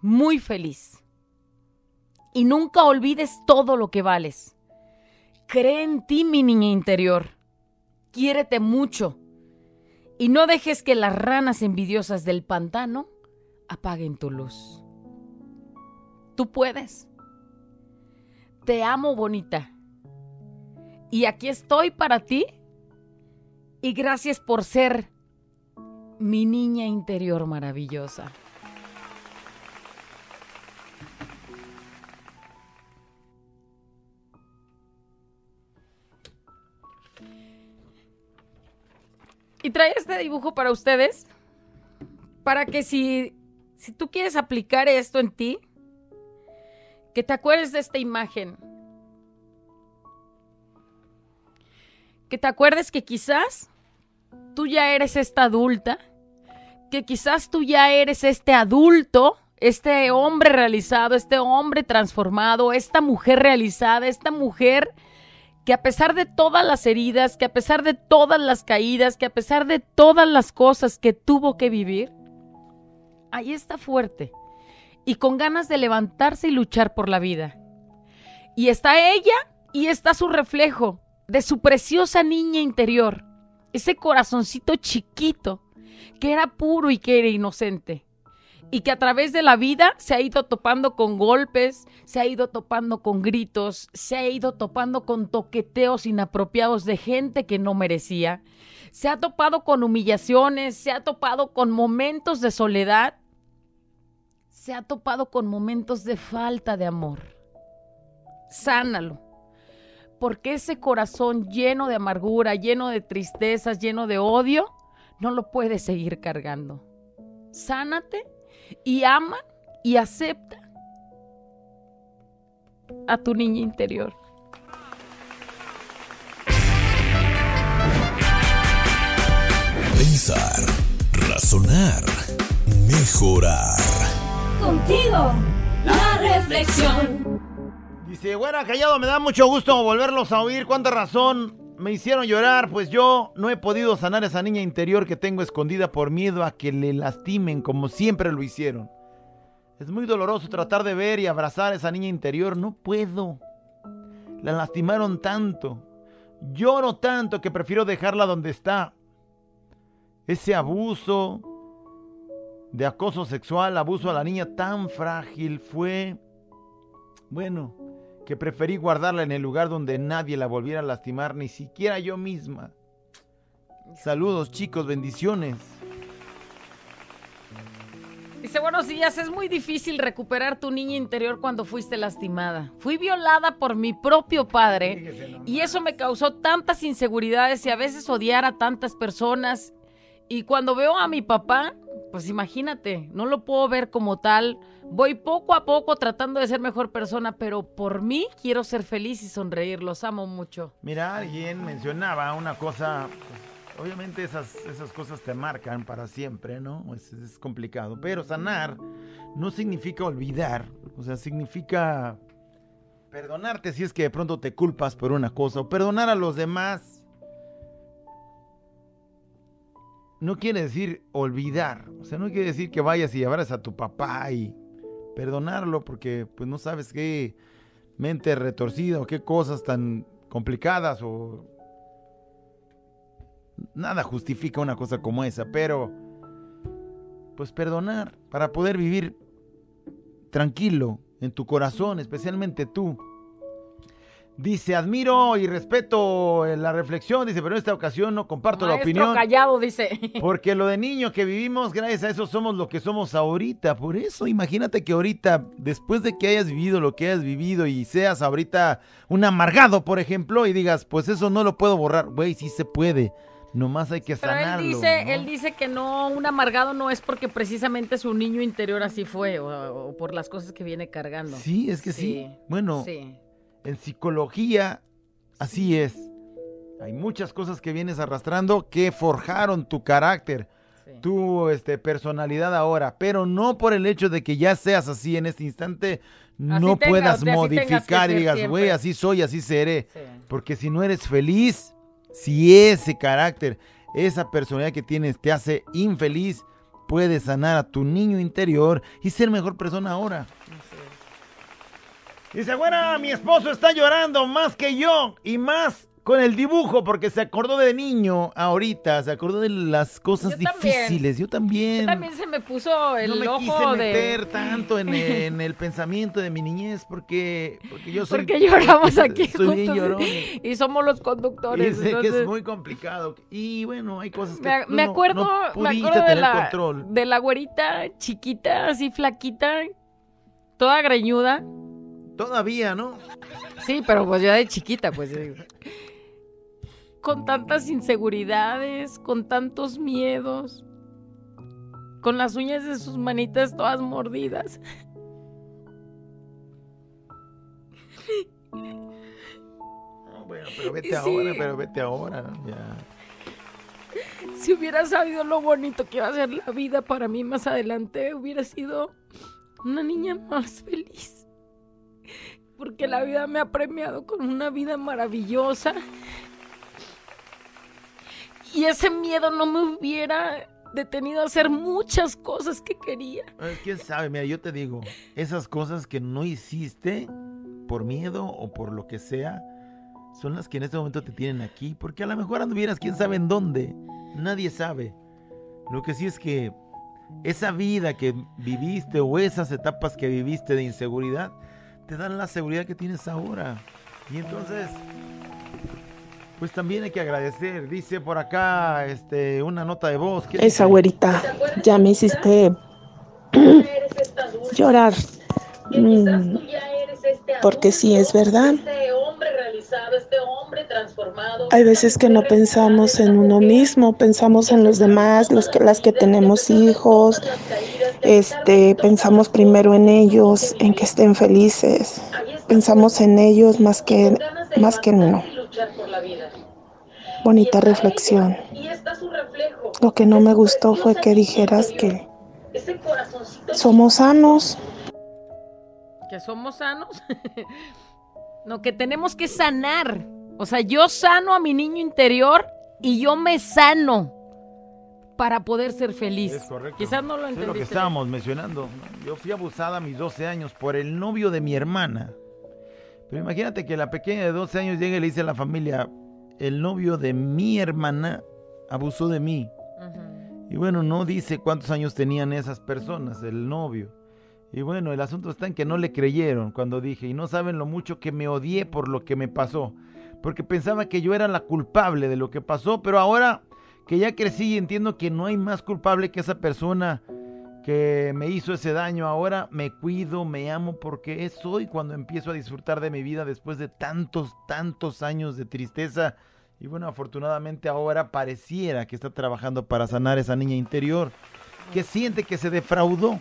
Muy feliz y nunca olvides todo lo que vales. Cree en ti, mi niña interior. Quiérete mucho. Y no dejes que las ranas envidiosas del pantano apaguen tu luz. Tú puedes. Te amo, bonita. Y aquí estoy para ti. Y gracias por ser mi niña interior maravillosa. Y trae este dibujo para ustedes, para que si, si tú quieres aplicar esto en ti, que te acuerdes de esta imagen. Que te acuerdes que quizás tú ya eres esta adulta, que quizás tú ya eres este adulto, este hombre realizado, este hombre transformado, esta mujer realizada, esta mujer que a pesar de todas las heridas, que a pesar de todas las caídas, que a pesar de todas las cosas que tuvo que vivir, ahí está fuerte y con ganas de levantarse y luchar por la vida. Y está ella y está su reflejo de su preciosa niña interior, ese corazoncito chiquito que era puro y que era inocente y que a través de la vida se ha ido topando con golpes, se ha ido topando con gritos, se ha ido topando con toqueteos inapropiados de gente que no merecía, se ha topado con humillaciones, se ha topado con momentos de soledad, se ha topado con momentos de falta de amor. Sánalo. Porque ese corazón lleno de amargura, lleno de tristezas, lleno de odio, no lo puedes seguir cargando. Sánate y ama y acepta a tu niña interior.
Pensar, razonar, mejorar.
Contigo, la reflexión.
Dice, güera callado, me da mucho gusto volverlos a oír. ¿Cuánta razón me hicieron llorar? Pues yo no he podido sanar esa niña interior que tengo escondida por miedo a que le lastimen como siempre lo hicieron. Es muy doloroso tratar de ver y abrazar a esa niña interior. No puedo. La lastimaron tanto. Lloro tanto que prefiero dejarla donde está. Ese abuso de acoso sexual, abuso a la niña tan frágil fue, bueno, que preferí guardarla en el lugar donde nadie la volviera a lastimar, ni siquiera yo misma. Saludos chicos, bendiciones.
Dice, buenos días, es muy difícil recuperar tu niña interior cuando fuiste lastimada. Fui violada por mi propio padre y eso me causó tantas inseguridades y a veces odiar a tantas personas. Y cuando veo a mi papá, pues imagínate, no lo puedo ver como tal. Voy poco a poco tratando de ser mejor persona, pero por mí quiero ser feliz y sonreír. Los amo mucho.
Mira, alguien mencionaba una cosa, pues, obviamente esas, esas cosas te marcan para siempre, ¿no? Es, complicado, pero sanar no significa olvidar, o sea, significa perdonarte si es que de pronto te culpas por una cosa o perdonar a los demás no quiere decir olvidar. O sea, no quiere decir que vayas y abraces a tu papá y perdonarlo porque pues no sabes qué mente retorcida o qué cosas tan complicadas o nada justifica una cosa como esa, pero pues perdonar para poder vivir tranquilo en tu corazón, especialmente tú. Dice, admiro y respeto la reflexión, dice, pero en esta ocasión no comparto la opinión.
callado, dice. (laughs)
Porque lo de niño que vivimos, gracias a eso somos lo que somos ahorita. Por eso, imagínate que ahorita, después de que hayas vivido lo que hayas vivido y seas ahorita un amargado, por ejemplo, y digas, pues eso no lo puedo borrar. Güey, sí se puede. Nomás hay que
Pero él
sanarlo.
dice,
¿no?
él dice que no, un amargado no es porque precisamente su niño interior así fue o, o por las cosas que viene cargando.
Sí, es que sí. Bueno,
Sí.
En psicología, así es. Hay muchas cosas que vienes arrastrando que forjaron tu carácter, tu este, personalidad ahora, pero no por el hecho de que ya seas así en este instante, no
tenga-
puedas modificar y digas,
siempre".
güey, así soy, así seré. Porque si no eres feliz, si ese carácter, esa personalidad que tienes te hace infeliz, puedes sanar a tu niño interior y ser mejor persona ahora. Dice, bueno, mi esposo está llorando más que yo y más con el dibujo porque se acordó de niño ahorita, se acordó de las cosas
Yo también.
difíciles. Yo también.
También se me puso el
no me
ojo
quise
de...
meter tanto en, (laughs) en el pensamiento de mi niñez porque, porque yo soy...
Porque lloramos (laughs) aquí
Soy
juntos y somos los
Y
conductores.
sé que
entonces-
es muy complicado. Y bueno, hay cosas que
Me,
tú
me
no-
acuerdo,
no
me
pudiste
acuerdo de la,
control.
de la güerita chiquita, así flaquita, toda greñuda.
Todavía, ¿no?
Sí, pero pues ya de chiquita, pues. Con tantas inseguridades, con tantos miedos, con las uñas de sus manitas todas mordidas.
No, bueno, pero vete
Sí.
ahora, pero vete ahora. ¿no? Ya.
Si hubiera sabido lo bonito que iba a ser la vida para mí más adelante, hubiera sido una niña más feliz. Porque la vida me ha premiado con una vida maravillosa. Y ese miedo no me hubiera detenido a hacer muchas cosas que quería.
¿Quién sabe? Mira, yo te digo, esas cosas que no hiciste por miedo o por lo que sea, son las que en este momento te tienen aquí. Porque a lo mejor anduvieras quién sabe en dónde. Nadie sabe. Lo que sí es que esa vida que viviste o esas etapas que viviste de inseguridad, te dan la seguridad que tienes ahora. Y entonces, pues también hay que agradecer. Dice por acá este, una nota de voz. ¿Qué
Esa güerita, ya me hiciste llorar. Mm, Porque sí, es verdad. Hay veces que no pensamos en uno mismo, pensamos en los demás, los que, las que tenemos hijos, este, pensamos primero en ellos, en que estén felices, pensamos en ellos más que, más que en uno. Bonita reflexión. Lo que no me gustó fue que dijeras que somos sanos.
Que somos sanos. (laughs) no, que tenemos que sanar. O sea, yo sano a mi niño interior y yo me sano para poder ser feliz.
Es correcto.
Quizás no lo
Es lo que
entendiste.
estábamos mencionando. Yo fui abusada a mis 12 años por el novio de mi hermana. Pero imagínate que la pequeña de 12 años llega y le dice a la familia, el novio de mi hermana abusó de mí. Y bueno, no dice cuántos años tenían esas personas, el novio. Y bueno, el asunto está en que no le creyeron cuando dije, y no saben lo mucho que me odié por lo que me pasó. Porque pensaba que yo era la culpable de lo que pasó, pero ahora que ya crecí y entiendo que no hay más culpable que esa persona que me hizo ese daño, ahora me cuido, me amo porque es hoy cuando empiezo a disfrutar de mi vida después de tantos, tantos años de tristeza. Y bueno, afortunadamente ahora pareciera que está trabajando para sanar esa niña interior que siente que se defraudó.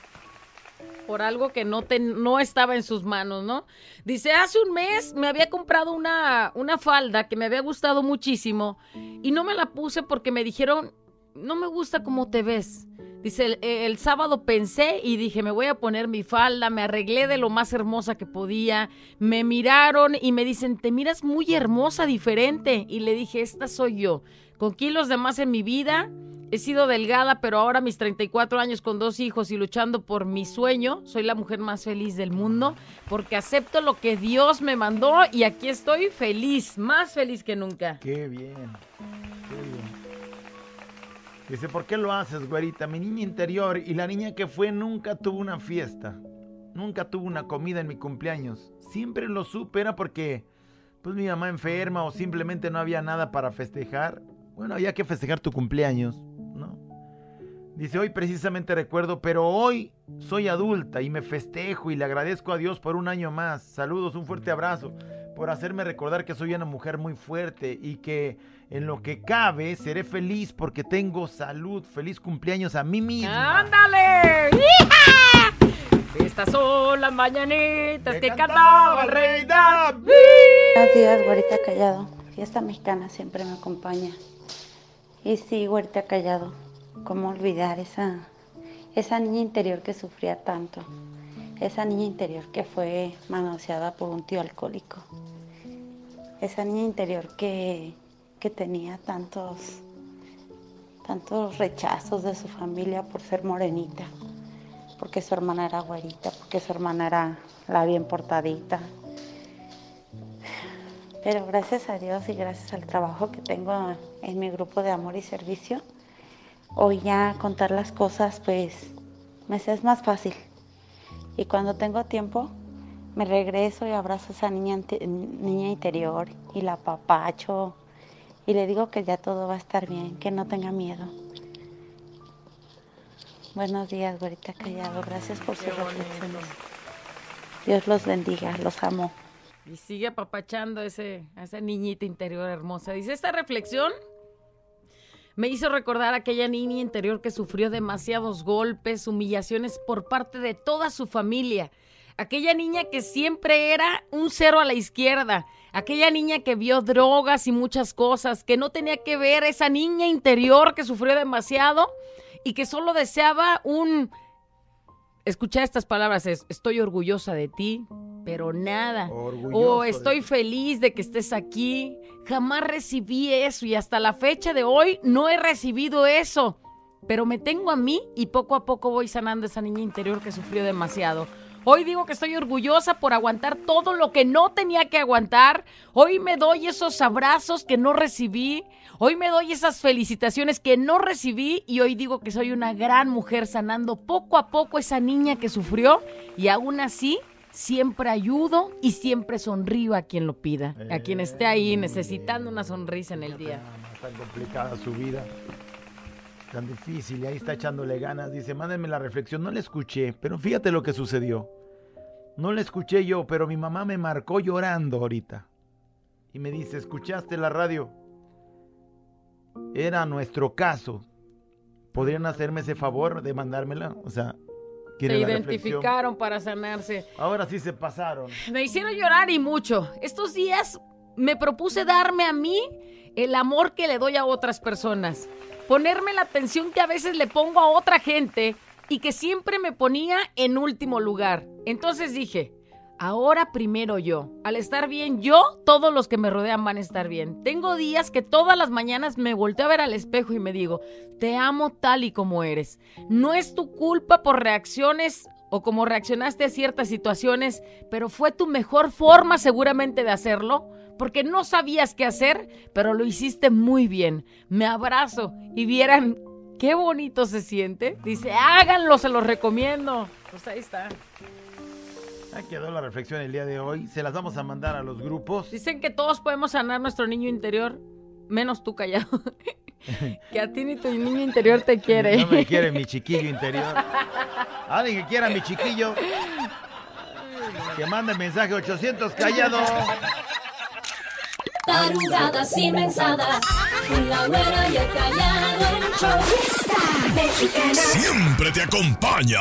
Por algo que no, te, no estaba en sus manos, ¿no? Dice, hace un mes me había comprado una, una falda que me había gustado muchísimo y no me la puse porque me dijeron, no me gusta cómo te ves. Dice, el, el sábado pensé y dije, me voy a poner mi falda, me arreglé de lo más hermosa que podía, me miraron y me dicen, te miras muy hermosa, diferente. Y le dije, esta soy yo, con kilos de más en mi vida, he sido delgada, pero ahora mis 34 años con dos hijos y luchando por mi sueño, soy la mujer más feliz del mundo, porque acepto lo que Dios me mandó y aquí estoy feliz, más feliz que nunca.
Qué bien. Qué bien. Dice, ¿por qué lo haces, güerita? Mi niña interior y la niña que fue nunca tuvo una fiesta. Nunca tuvo una comida en mi cumpleaños. Siempre lo supe, era porque pues mi mamá enferma o simplemente no había nada para festejar. Bueno, había que festejar tu cumpleaños. Dice, hoy precisamente recuerdo, pero hoy soy adulta y me festejo y le agradezco a Dios por un año más. Saludos, un fuerte abrazo por hacerme recordar que soy una mujer muy fuerte y que en lo que cabe seré feliz porque tengo salud. Feliz cumpleaños a mí misma.
¡Ándale! ¡Hija! Estas son las mañanitas que cantaba el rey David.
Buenos días, güerita callado. Fiesta mexicana siempre me acompaña. Y sí, güerita callado. ¿Cómo olvidar esa, esa niña interior que sufría tanto? Esa niña interior que fue manoseada por un tío alcohólico. Esa niña interior que, que tenía tantos, tantos rechazos de su familia por ser morenita, porque su hermana era güerita, porque su hermana era la bien portadita. Pero gracias a Dios y gracias al trabajo que tengo en mi grupo de amor y servicio, hoy ya contar las cosas pues me es más fácil. Y cuando tengo tiempo, me regreso y abrazo a esa niña, niña interior y la papacho y le digo que ya todo va a estar bien, que no tenga miedo. Buenos días, güerita callado. Gracias por sus reflexiones. Dios los bendiga, los amo.
Y sigue apapachando ese, a esa niñita interior hermosa. Dice, esta reflexión me hizo recordar a aquella niña interior que sufrió demasiados golpes, humillaciones por parte de toda su familia. Aquella niña que siempre era un cero a la izquierda. Aquella niña que vio drogas y muchas cosas, que no tenía que ver esa niña interior que sufrió demasiado y que solo deseaba un escuchar estas palabras es, estoy orgullosa de ti, pero nada.
Orgulloso
O
de
estoy feliz de que estés aquí. Jamás recibí eso y hasta la fecha de hoy no he recibido eso. Pero me tengo a mí y poco a poco voy sanando esa niña interior que sufrió demasiado. Hoy digo que estoy orgullosa por aguantar todo lo que no tenía que aguantar. Hoy me doy esos abrazos que no recibí. Hoy me doy esas felicitaciones que no recibí. Y hoy digo que soy una gran mujer sanando poco a poco esa niña que sufrió. Y aún así, siempre ayudo y siempre sonrío a quien lo pida. A quien esté ahí necesitando una sonrisa en el día.
Tan complicada su vida. Tan difícil. Y ahí está echándole ganas. Dice, mándenme la reflexión. No la escuché, pero fíjate lo que sucedió. No la escuché yo, pero mi mamá me marcó llorando ahorita. Y me dice, ¿escuchaste la radio? Era nuestro caso. ¿Podrían hacerme ese favor de mandármela? O sea,
Se identificaron para sanarse.
Ahora sí se pasaron.
Me hicieron llorar y mucho. Estos días me propuse darme a mí el amor que le doy a otras personas. Ponerme la atención que a veces le pongo a otra gente y que siempre me ponía en último lugar. Entonces dije, ahora primero yo. Al estar bien yo, todos los que me rodean van a estar bien. Tengo días que todas las mañanas me volteo a ver al espejo y me digo, te amo tal y como eres. No es tu culpa por reacciones o como reaccionaste a ciertas situaciones, pero fue tu mejor forma seguramente de hacerlo, porque no sabías qué hacer, pero lo hiciste muy bien. Me abrazo y vieran qué bonito se siente. Dice, háganlo, se los recomiendo. Pues ahí está.
Ahí quedó la reflexión el día de hoy. Se las vamos a mandar a los grupos.
Dicen que todos podemos sanar nuestro niño interior, menos tú callado. (laughs) que a ti ni tu niño interior te quiere.
No me quiere mi chiquillo interior. Alguien que quiera mi chiquillo. Que mande mensaje 800 callado.
Tarugadas y mensadas, con la güera y el callado el show. Fiesta mexicana.
Siempre te acompaña.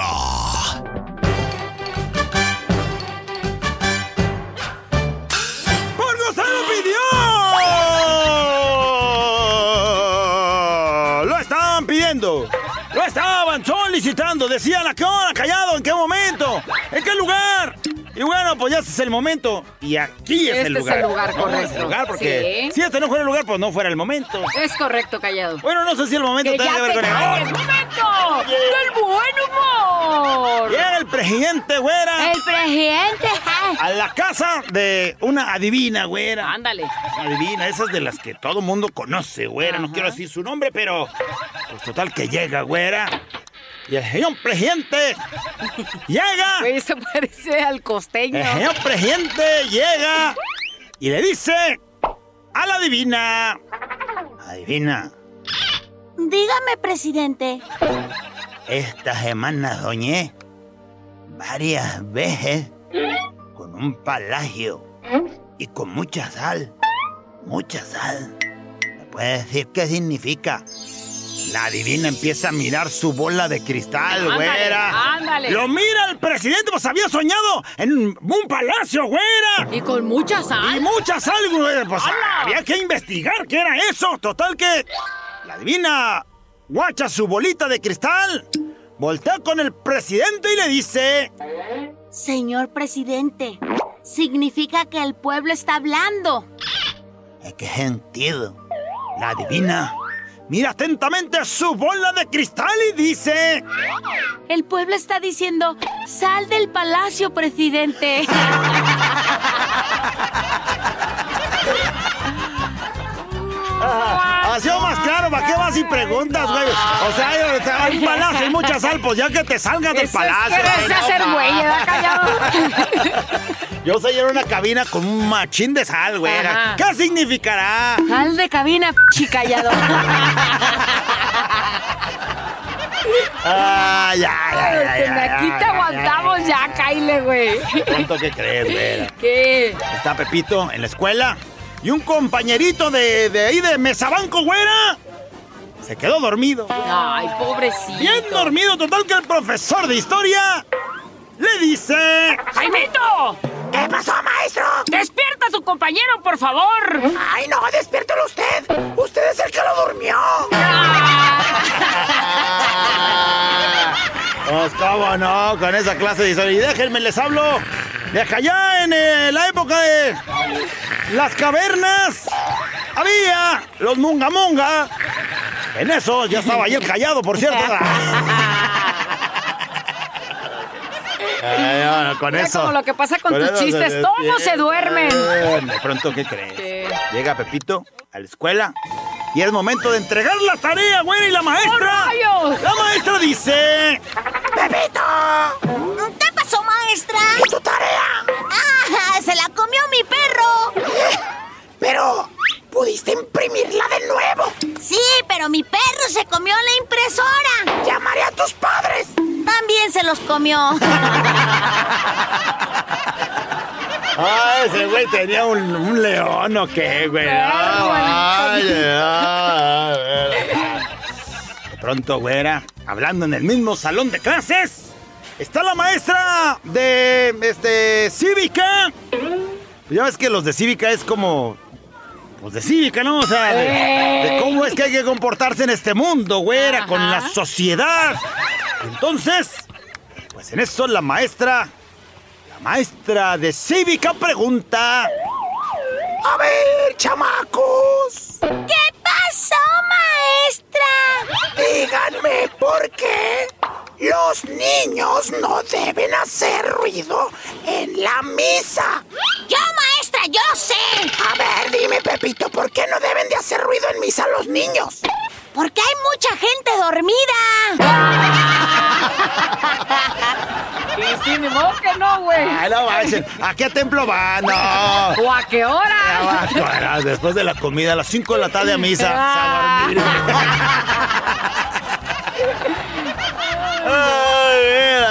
Solicitando. Decían, ¿a qué hora? ¿Callado? ¿En qué momento? ¿En qué lugar? Y bueno, pues ya ese es el momento. Y aquí es
Este
el
es
lugar.
el lugar,
No,
correcto.
es el lugar porque
Sí.
si este no fuera el lugar, pues no fuera el momento.
Es correcto, callado.
Bueno, no sé si el momento
¡Que
tenga
ya
que ver con el-
calles! ¡Momento! ¡Del buen humor!
Llega el presidente, güera.
El presidente.
A la casa de una adivina, güera.
Ándale.
Adivina, esas de las que todo mundo conoce, güera. No quiero decir su nombre, pero. Pues total que llega, güera. Y el señor presidente llega. (laughs)
Güey, eso parece al costeño.
El señor presidente llega y le dice a la adivina. Adivina,
Dígame, presidente.
esta semana soñé varias veces con un palacio y con mucha sal. Mucha sal. ¿Me puede decir qué significa? La adivina empieza a mirar su bola de cristal,
Ándale,
güera.
ándale.
Lo mira el presidente, pues había soñado en un palacio, güera.
Y con mucha sal.
Y mucha sal, güey. Pues
¡Hala!
había que investigar qué era eso. Total que la adivina guacha su bolita de cristal, voltea con el presidente y le dice...
Señor presidente, significa que el pueblo está hablando.
¿En qué sentido? La adivina mira atentamente su bola de cristal y dice...
El pueblo está diciendo, sal del palacio, presidente. (laughs) (laughs)
Ha sido más claro, ¿para qué vas y preguntas, güey? O sea, hay- hay un palacio y mucha sal, pues ya que te salgas del
es
palacio. güey, no
hacer güey,
mames.
¿verdad, callado? (laughs)
Yo soy en una cabina con un machín de sal, güey.
Ajá.
¿Qué significará?
Sal de cabina, (laughs) chicallado.
Ah, ya, ya, ya, ya,
aquí te aguantamos ya, Kyle, güey.
¿Cuánto que crees, güey?
¿Qué?
Está Pepito en la escuela y un compañerito de, de ahí de Mesabanco, güera, se quedó dormido.
Ay, pobrecito.
Bien dormido, total que el profesor de historia le dice...
¡Jaimito!
¿Qué pasó, maestro?
¡Despierta a tu compañero, por favor!
Ay, no, despiértelo usted. Usted es el que lo durmió. (laughs)
Pues cómo no, con esa clase de historia. Y déjenme, les hablo de acá allá en eh, la época de las cavernas. Había los munga munga. En eso ya estaba ahí el callado, por cierto. (laughs) Ay, bueno, con
Mira
eso.
como lo que pasa con tus
se
chistes, todos se duermen.
De pronto, ¿qué crees?
¿Qué?
Llega Pepito a la escuela y es momento de entregar la tarea, güey, y la maestra.
¡Oh, rayos!
La maestra dice.
¡Pepito!
¿Qué pasó, maestra?
¿Y tu tarea?
¡Ah! ¡Se la comió mi perro!
Pero, ¿pudiste imprimirla de nuevo?
Sí, pero mi perro se comió la impresora.
Llamaré a tus padres.
También se los comió. (laughs)
Ah, ese güey tenía un, un león o qué, güey. Ay, ay, ay. De (laughs) pronto, güera, hablando en el mismo salón de clases, está la maestra de este cívica. Ya ves que los de cívica es como. Pues de cívica, ¿no? O sea, de, de cómo es que hay que comportarse en este mundo, güera, con la sociedad. Entonces, pues en eso la maestra la maestra de cívica pregunta.
A ver, chamacos.
¿Qué pasó, maestra?
Díganme por qué los niños no deben hacer ruido en la misa.
Yo, maestra, yo sé.
A ver, dime, Pepito, ¿por qué no deben de hacer ruido en misa los niños?
Porque hay mucha gente dormida.
Y sí, ni modo que no, güey.
Ay, no manches, ¿A qué templo van? No.
¿O a qué hora?
va, Después de la comida, a las 5 de la tarde a misa. (laughs)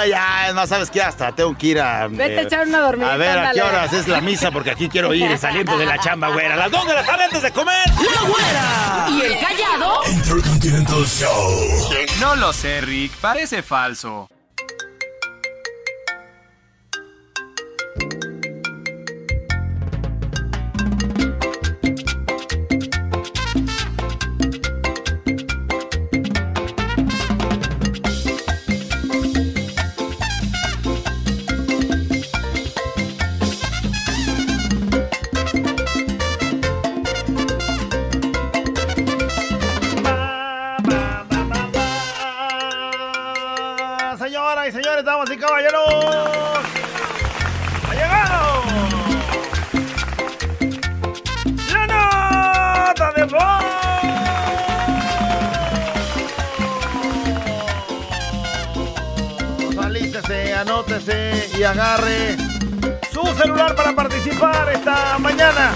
ya, no sabes qué, hasta tengo que ir a.
Vete a echar una dormidita,
A ver, ¿a qué horas es la misa? Porque aquí quiero ir saliendo de la chamba, güera. Las 2 de la tarde antes de comer.
¡La güera!
¿Y el callado?
Intercontinental Show.
No lo sé, Rick. Parece falso.
Su celular para participar esta mañana.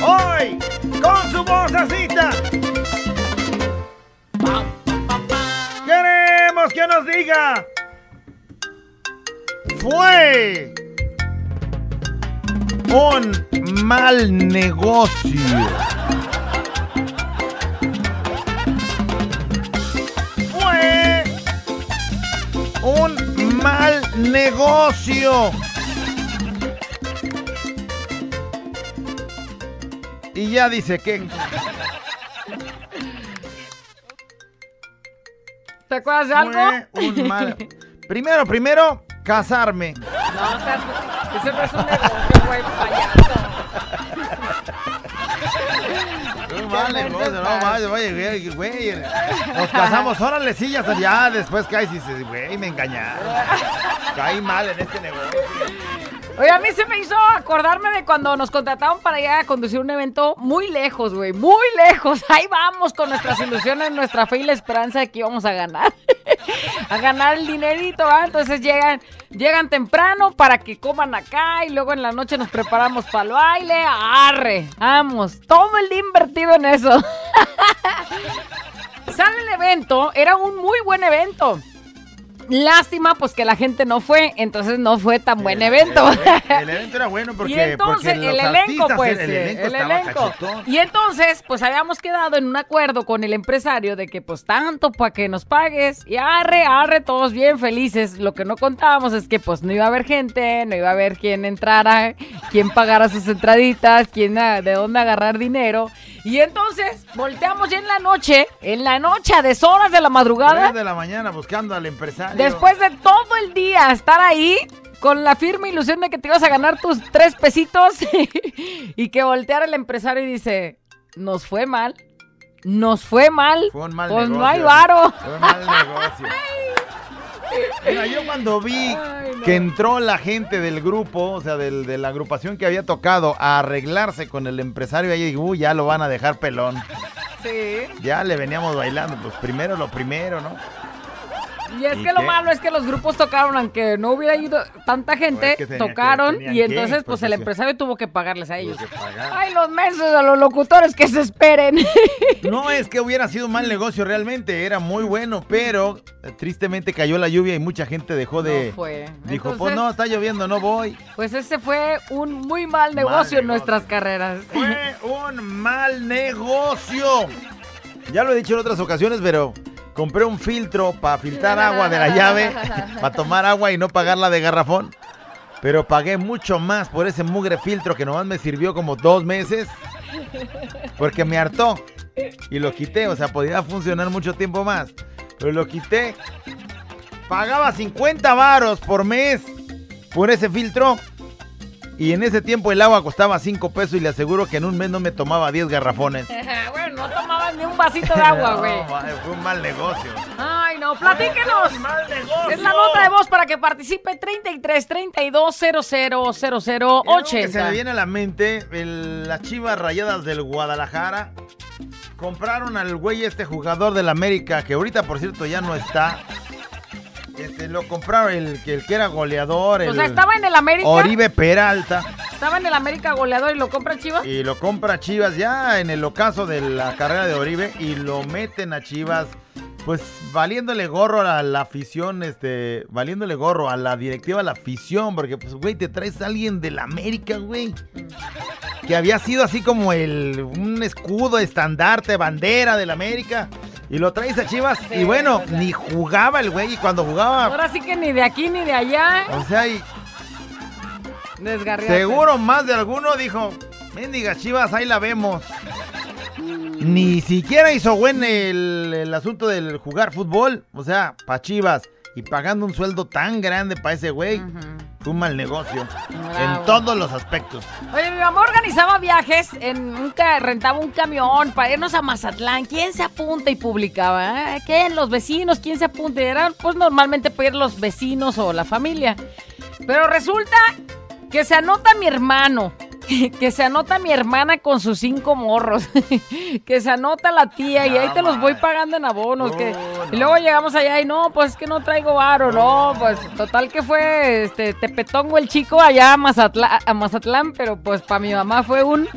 Hoy, con su vocecita. Queremos que nos diga. Fue un mal negocio. Negocio. Y ya dice que
¿Te acuerdas de algo?
fue un mal. Primero, primero, casarme.
No, o sea, ese no es un negocio, güey, payaso.
Negocio, no oye, güey, güey. (laughs) Nos casamos, órale, sí, ya, ya después caes y dices, güey, me engañaron. Caí mal en este negocio.
Oye, a mí se me hizo acordarme de cuando nos contrataron para ir a conducir un evento muy lejos, güey, muy lejos. (laughs) Ahí vamos con nuestras ilusiones, nuestra fe y la esperanza de que íbamos a ganar. (laughs) a ganar el dinerito, ¿va? Entonces llegan, llegan temprano para que coman acá y luego en la noche nos preparamos para el baile. Arre, vamos, todo el día invertido en eso. (laughs) Sale el evento, era un muy buen evento. Lástima, pues que la gente no fue, entonces no fue tan buen evento. (laughs)
El evento era bueno porque,
y entonces
porque
el elenco,
artistas,
pues,
el elenco estaba.
Y entonces, pues habíamos quedado en un acuerdo con el empresario de que, pues, tanto para que nos pagues y arre, arre, todos bien felices. Lo que no contábamos es que, pues, no iba a haber gente, no iba a haber quién entrara, quién pagara sus entraditas, quién ah, de dónde agarrar dinero. Y entonces volteamos ya en la noche, en la noche a deshoras de la madrugada.
Tres de la mañana buscando al empresario.
Después de todo el día estar ahí con la firme ilusión de que te ibas a ganar tus tres pesitos (laughs) y que volteara el empresario y dice, nos fue mal, nos fue mal,
Fue un mal
pues
negocio.
no hay varo.
Fue un mal negocio. (laughs) Mira, yo cuando vi que entró la gente del grupo, o sea, del- de la agrupación que había tocado a arreglarse con el empresario, ahí uy, ya lo van a dejar pelón.
Sí.
Ya le veníamos bailando, pues primero lo primero, ¿no?
Y es
¿Y
que lo malo es que los grupos tocaron, aunque no hubiera ido tanta gente,
Pues que-
tocaron y entonces
pues,
pues el empresario tuvo que pagarles a ellos. Ay, los mensos de los locutores que se esperen. (laughs)
No es que hubiera sido un mal negocio realmente, era muy bueno, pero eh, tristemente cayó la lluvia y mucha gente dejó de...
No fue.
Dijo,
Entonces-
pues no, está lloviendo, no voy.
Pues ese fue un muy mal negocio en nuestras carreras.
Fue un mal negocio. Ya lo he dicho en otras ocasiones, pero compré un filtro para filtrar agua de la llave, para tomar agua y no pagarla de garrafón. Pero pagué mucho más por ese mugre filtro que nomás me sirvió como dos meses. Porque me hartó. Y lo quité, o sea, podía funcionar mucho tiempo más. Pero lo quité. Pagaba 50 varos por mes por ese filtro. Y en ese tiempo el agua costaba 5 pesos y le aseguro que en un mes no me tomaba 10 garrafones.
Ni un vasito de agua, güey.
No, fue un mal negocio.
Ay, no, platíquenos. Es la nota de voz para que participe 33 32 00 00
Y algo que se me
80.
viene a la mente, el- las chivas rayadas del Guadalajara compraron al güey este jugador del América, que ahorita por cierto ya no está. Este, lo compraron el, que- el que era goleador,
O sea, estaba en el América.
Oribe Peralta.
Estaba en el América goleador y lo compra Chivas.
Y lo compra Chivas ya en el ocaso de la carrera de Oribe y lo meten a Chivas, pues valiéndole gorro a la afición, este, valiéndole gorro a la directiva, a la afición, porque pues, güey, te traes a alguien del América, güey. Que había sido así como el, un escudo, estandarte, bandera del América. Y lo traes a Chivas y bueno, ni jugaba el güey y cuando jugaba,
Ahora sí que ni de aquí ni de allá.
o sea, y
Desgarriate.
Seguro más de alguno dijo, mendiga Chivas, ahí la vemos. Ni siquiera hizo buen el, el asunto del jugar fútbol. O sea, pa' Chivas. Y pagando un sueldo tan grande para ese güey. Fue un mal negocio.
Bravo.
En todos los aspectos.
Oye, mi mamá organizaba viajes, en un rentaba un camión para irnos a Mazatlán. ¿Quién se apunta y publicaba? ¿eh? ¿Quién? Los vecinos, ¿quién se apunta? Eran pues normalmente para ir los vecinos o la familia. Pero resulta que se anota mi hermano, (laughs) que se anota mi hermana con sus cinco morros, (laughs) que se anota la tía y ahí te los voy pagando en abonos. que, Y luego llegamos allá y no, pues es que no traigo varo, no, pues total que fue este Tepetongo el chico allá a Mazatlán, a Mazatlán pero pues para mi mamá fue un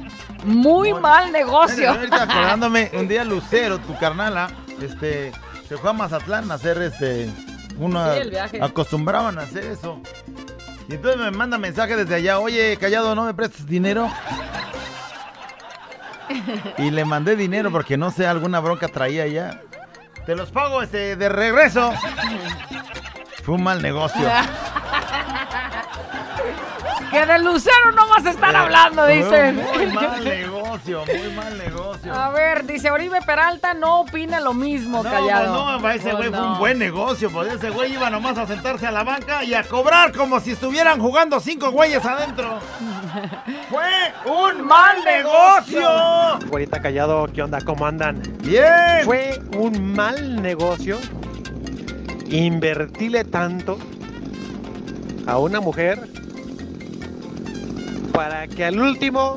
muy mal negocio.
Ahorita (laughs) acordándome, un día Lucero, tu carnala, este, se fue a Mazatlán a hacer este, una,
Sí, el viaje.
acostumbraban a hacer eso. Y entonces me manda mensaje desde allá, oye, callado, ¿no me prestes dinero? Y le mandé dinero porque no sé, alguna bronca traía allá. Te los pago este, de regreso. Fue un mal negocio. (laughs)
que de Lucero no vas a estar hablando, dicen.
Muy (laughs) mal negocio, muy mal negocio.
A ver, dice Oribe Peralta no opina lo mismo,
No,
callado.
pues no, ese
Pues
güey fue
no.
un buen negocio, pues ese güey iba nomás a sentarse a la banca y a cobrar como si estuvieran jugando cinco güeyes adentro. (laughs) ¡Fue un mal negocio!
Güerita Callado, ¿qué onda? ¿Cómo andan?
Bien.
Fue un mal negocio invertirle tanto a una mujer para que al último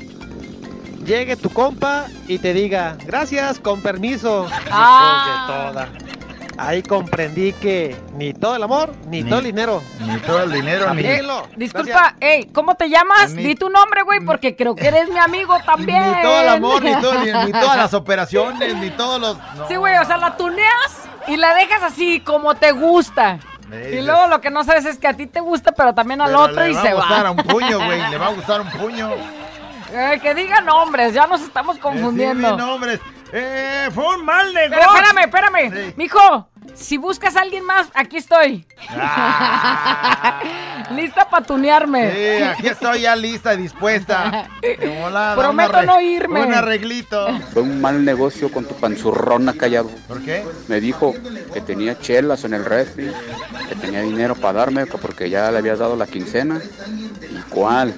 llegue tu compa y te diga, gracias, con permiso. (laughs)
Ah.
De toda. Ahí comprendí que ni todo el amor, ni, todo el dinero.
Ni todo el dinero,
ni...
Eh, disculpa, ey, ¿cómo te llamas? Di tu nombre, güey, porque creo que eres mi amigo (laughs) también.
Ni todo el amor, ni, todo- ni- ni todas las operaciones, ni todos los... no.
Sí, güey, o sea, la tuneas y la dejas así como te gusta. Y luego lo que no sabes es que a ti te gusta, pero también al
Pero
otro
le
y
va
se
a gustar
va.
a un puño, güey, le va a (laughs) gustar un puño.
Eh, que digan nombres, ya nos estamos confundiendo.
Decirle nombres. Eh, fue un mal negocio.
Pero espérame, espérame. Mijo, si buscas a alguien más, aquí estoy. (laughs) Lista para tunearme.
Sí, aquí estoy ya lista y dispuesta.
Prometo no irme.
Un arreglito.
Fue un mal negocio con tu panzurrona callado.
¿Por qué?
Me dijo que tenía chelas en el refri, que tenía dinero para darme que porque ya le habías dado la quincena. ¿Y cuál?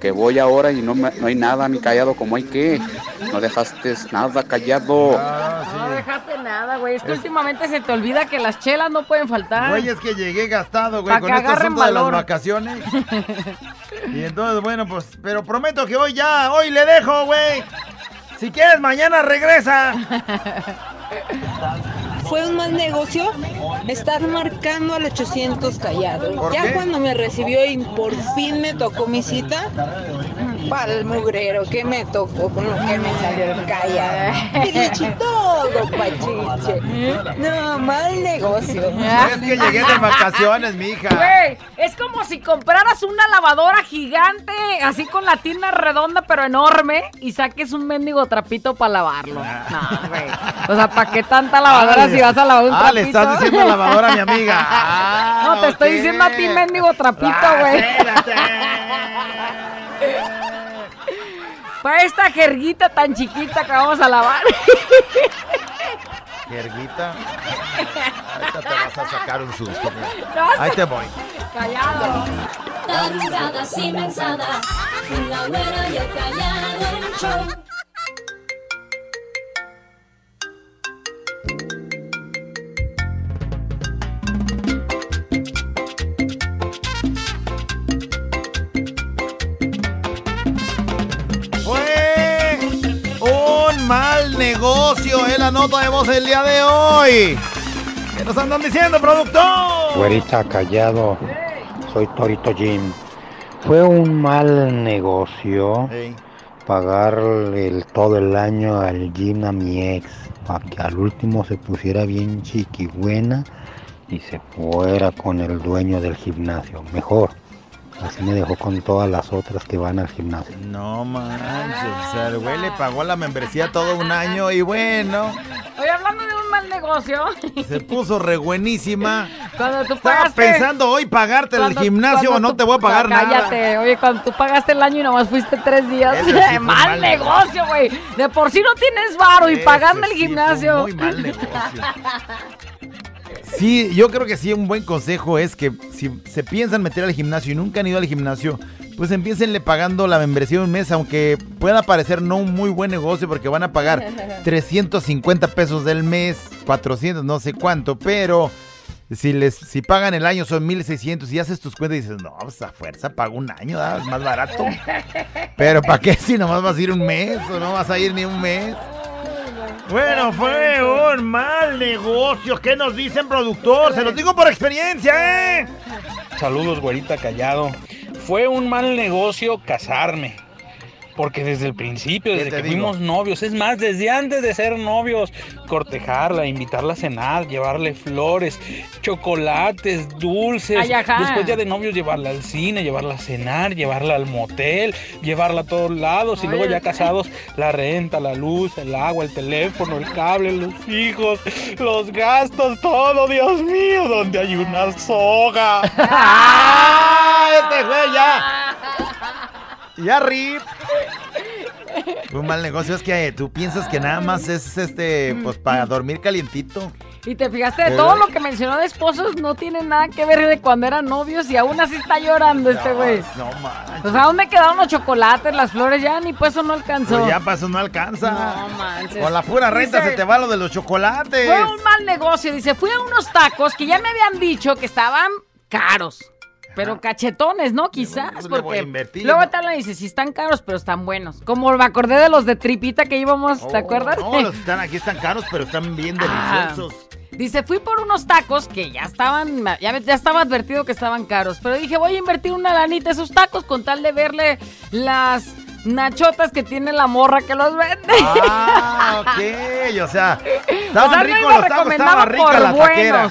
Que voy ahora y no, me- no hay nada, mi callado, como hay que. No dejaste nada callado.
No dejaste nada, güey. Es que últimamente se te olvida que las chelas no pueden faltar.
Güey, es que llegué gastado, güey,
Pa'
con
que
este
agarren
asunto de las
valor.
vacaciones. (laughs) Y entonces, bueno, pues, pero prometo que hoy ya, hoy le dejo, güey. Si quieres, mañana regresa. (laughs)
Fue un mal negocio estar marcando al 800 callado.
¿Por
ya
qué?
cuando me recibió y por fin me tocó mi cita, para el mugrero que me tocó con lo que me salió el callado. Y todo, pachiche. No, mal negocio.
Es que llegué de vacaciones, mija.
Güey, es como si compraras una lavadora gigante, así con la tina redonda pero enorme, y saques un mendigo trapito para lavarlo. No, güey. O sea, ¿para qué tanta lavadora
Ah,
si vas a lavar un
ah,
trapito?
le estás diciendo lavadora a mi amiga. Ah,
no, te estoy diciendo a ti, mendigo trapito,
Ah,
güey. (laughs) Para esta jerguita tan chiquita que vamos a lavar. (laughs)
Jerguita. Ahorita te vas a sacar un susto.
No,
Ahí te voy.
Callado.
Carcajadas y mensadas, con la güera y el callado el show.
Negocio en la nota de voz el día de hoy. ¿Qué nos andan diciendo, productor?
Güerita callado, soy Torito Jim. Fue un mal negocio pagar el, todo el año al gym a mi ex para que al último se pusiera bien chiquibuena y se fuera con el dueño del gimnasio. Mejor. Así me dejó con todas las otras que van al gimnasio.
No manches, o sea, el güey le pagó la membresía todo un año y bueno,
Oye, hablando de un mal negocio,
se puso re buenísima.
cuando tú
Estaba
pagaste...
pensando hoy pagarte el gimnasio o no
tú-
te voy a pagar nada.
Cállate, oye, cuando tú pagaste el año y nomás fuiste tres días.
Sí (laughs)
mal,
mal
negocio, güey. De por sí no tienes varo y pagando el
sí
gimnasio.
muy mal negocio. (laughs) Sí, yo creo que sí, un buen consejo es que si se piensan meter al gimnasio y nunca han ido al gimnasio, pues empiécenle pagando la membresía un mes, aunque pueda parecer no un muy buen negocio porque van a pagar (laughs) 350 pesos del mes, 400, no sé cuánto, pero si les si pagan el año son 1600 y haces tus cuentas y dices, no, pues a fuerza pago un año, ¿verdad? es más barato. (laughs) Pero ¿para qué si nomás vas a ir un mes o no vas a ir ni un mes? Bueno, fue un mal negocio. ¿Qué nos dicen, productor? Se los digo por experiencia, ¿eh?
Saludos, güerita callado. Fue un mal negocio casarme. Porque desde el principio, desde que
digo?
fuimos novios, es más, desde antes de ser novios, cortejarla, invitarla a cenar, llevarle flores, chocolates, dulces.
Ay.
Después ya de novios, llevarla al cine, llevarla a cenar, llevarla al motel, llevarla a todos lados. Y luego ya casados, la renta, la luz, el agua, el teléfono, el cable, los hijos, los gastos, todo, Dios mío, donde hay una soga. (laughs)
¡Ah! Este güey ya. (laughs) Ya rip. Fue un mal negocio. Es que eh, tú piensas que nada más es este, pues para dormir calientito.
Y te fijaste de todo lo que mencionó de esposos, no tiene nada que ver de cuando eran novios y aún así está llorando este güey.
No manches.
O sea, ¿dónde quedaron los chocolates, las flores? Ya ni pues eso no alcanzó.
Pues ya pasó, no alcanza.
No manches.
Con la pura renta
Dice-
se te va lo de los chocolates.
Fue un mal negocio, dice, fui a unos tacos que ya me habían dicho que estaban caros. Pero cachetones, ¿no? Quizás,
le voy a
porque
invertir,
luego
¿no?
y dice, sí están caros, pero están buenos. Como me acordé de los de tripita que íbamos, ¿te acuerdas?
Oh, No, los están aquí están caros, pero están bien
Ah.
deliciosos.
Dice, fui por unos tacos que ya estaban, ya, ya estaba advertido que estaban caros, pero dije, voy a invertir una lanita esos tacos con tal de verle las nachotas que tiene la morra que los vende.
Ah, (laughs) ok. O sea, estaban
O sea,
ricos los tacos, estaba rica
por
la taquera.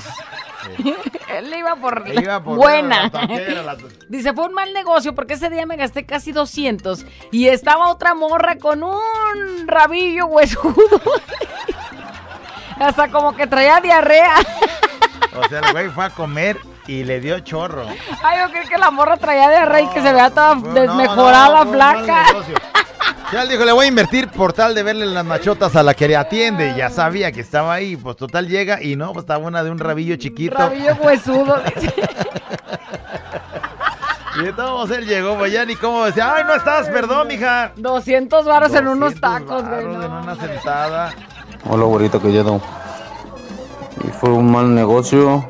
(laughs)
Él iba por, la
Iba por
buena.
la taquera, la- (laughs)
Dice, fue un mal negocio porque ese día me gasté casi 200 y estaba otra morra con un rabillo huesudo. (laughs) Hasta como que traía diarrea.
O sea, el güey fue a comer y le dio chorro.
Ay, yo creí que la morra traía diarrea y que se veía toda
Fue-
desmejorada
no, no, fue un mal
flaca.
Ya él dijo, le voy a invertir por tal de verle las machotas a la que le atiende. Ya sabía que estaba ahí. Pues total llega y no, pues estaba una de un rabillo chiquito.
Rabillo huesudo. (laughs)
Y entonces él llegó, pues ya ni cómo decía, ay, no estás, perdón, mija.
200 varos en unos tacos, güey.
Varos en una sentada.
Hola, güerita callado. Y fue un mal negocio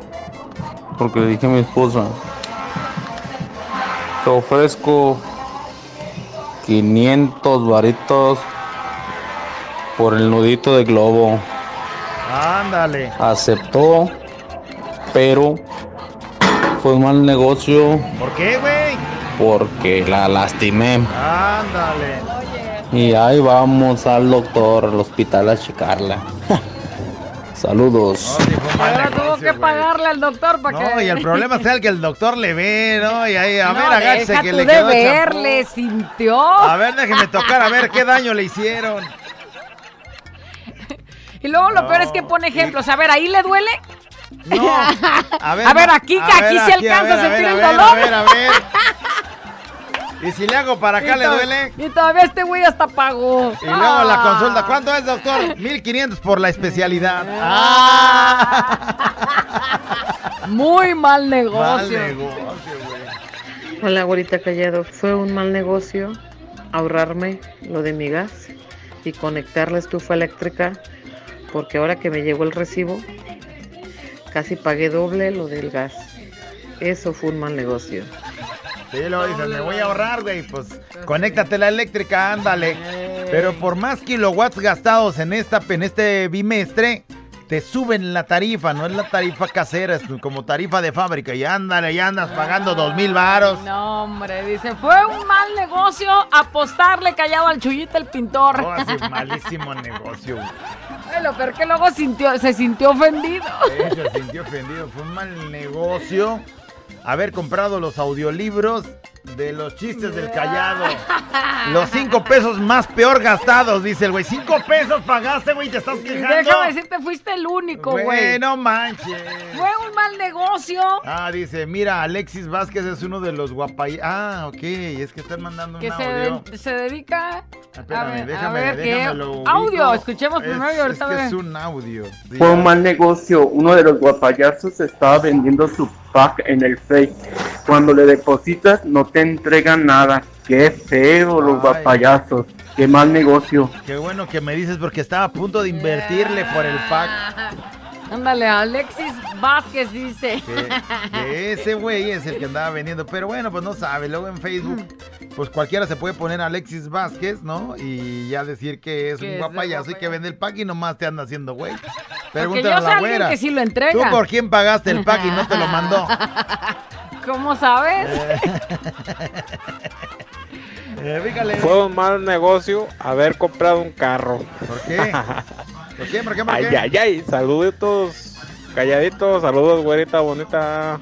porque le dije a mi esposa, te ofrezco 500 varitos por el nudito de globo.
Ándale.
Aceptó, pero fue un mal negocio
¿Por qué, güey?
porque la lastimé.
Ándale.
Y ahí vamos al doctor, al hospital a checarla. (laughs) Saludos.
Ahora tuvo que pagarle al doctor para que.
No, y el problema sea el que el doctor le ve, ¿no? Y ahí, a
No,
ver, agáchese que
tú
le
de
quedó
ver,
champú.
le sintió.
A ver, déjeme tocar, a ver qué daño le hicieron.
Y luego lo peor es que pone ejemplos. A ver, ¿ahí le duele?
No. (laughs) A ver,
A ver,
no,
aquí,
a
aquí
ver,
se alcanza a,
ver,
sentir
ver,
el
ver,
dolor.
A ver, a ver. Y si le hago para acá, ¿le duele?
Y todavía este güey hasta pagó.
Y luego la
Ah.
consulta, ¿cuánto es, doctor? 1500 por la especialidad. Ah. (laughs)
Muy mal negocio.
Mal negocio,
Hola, güerita callado. Fue un mal negocio ahorrarme lo de mi gas y conectar la estufa eléctrica porque ahora que me llegó el recibo casi pagué doble lo del gas. Eso fue un mal negocio.
Sí, luego dices, me voy a ahorrar, güey. Pues conéctate la eléctrica, ándale. Pero por más kilowatts gastados en, esta, en este bimestre, te suben la tarifa. No es la tarifa casera, es como tarifa de fábrica. Y ándale, ya andas pagando dos mil varos.
No, hombre, dice, fue un mal negocio apostarle callado al Chuyita el pintor.
Oh, así, malísimo negocio.
lo peor que luego sintió, se sintió ofendido.
Sí, se sintió ofendido. Fue un mal negocio haber comprado los audiolibros de los chistes del callado. (laughs) Los cinco pesos más peor gastados, dice el güey. Cinco pesos pagaste, güey, te estás quejando.
Déjame decirte, fuiste el único, güey.
Güey, no manches.
Fue un mal negocio.
Ah, dice, mira, Alexis Vázquez es uno de los guapay... Ah, ok, es que están mandando
Que
un
se,
audio.
se dedica
Espérame,
a ver,
déjame,
a ver qué
déjame
audio. Escuchemos
Es-
primero y ahorita
es que es un audio.
Fue un mal negocio. Uno de los guapayazos estaba vendiendo su pack en el Face. Cuando le depositas, no te entregan nada. Qué feo los guapayazos. Qué mal negocio.
Qué bueno que me dices porque estaba a punto de invertirle por el pack.
Ándale, Alexis Vázquez dice.
Que, que ese güey es el que andaba vendiendo. Pero bueno, pues no sabe. Luego en Facebook, pues cualquiera se puede poner Alexis Vázquez, ¿no? Y ya decir que es un guapayazo y que vende el pack y nomás te anda haciendo güey. Pregúntale a la güera.
que sí lo entrega.
¿Tú por quién pagaste el pack y no te lo mandó? (laughs)
¿Cómo sabes?
Eh, fíjale.
Fue un mal negocio haber comprado un carro.
¿Por qué? ¿Por qué? ¿Por qué? ¿Por
Ay,
qué?
ay, ay. Saluditos. Calladitos. Saludos, güerita bonita.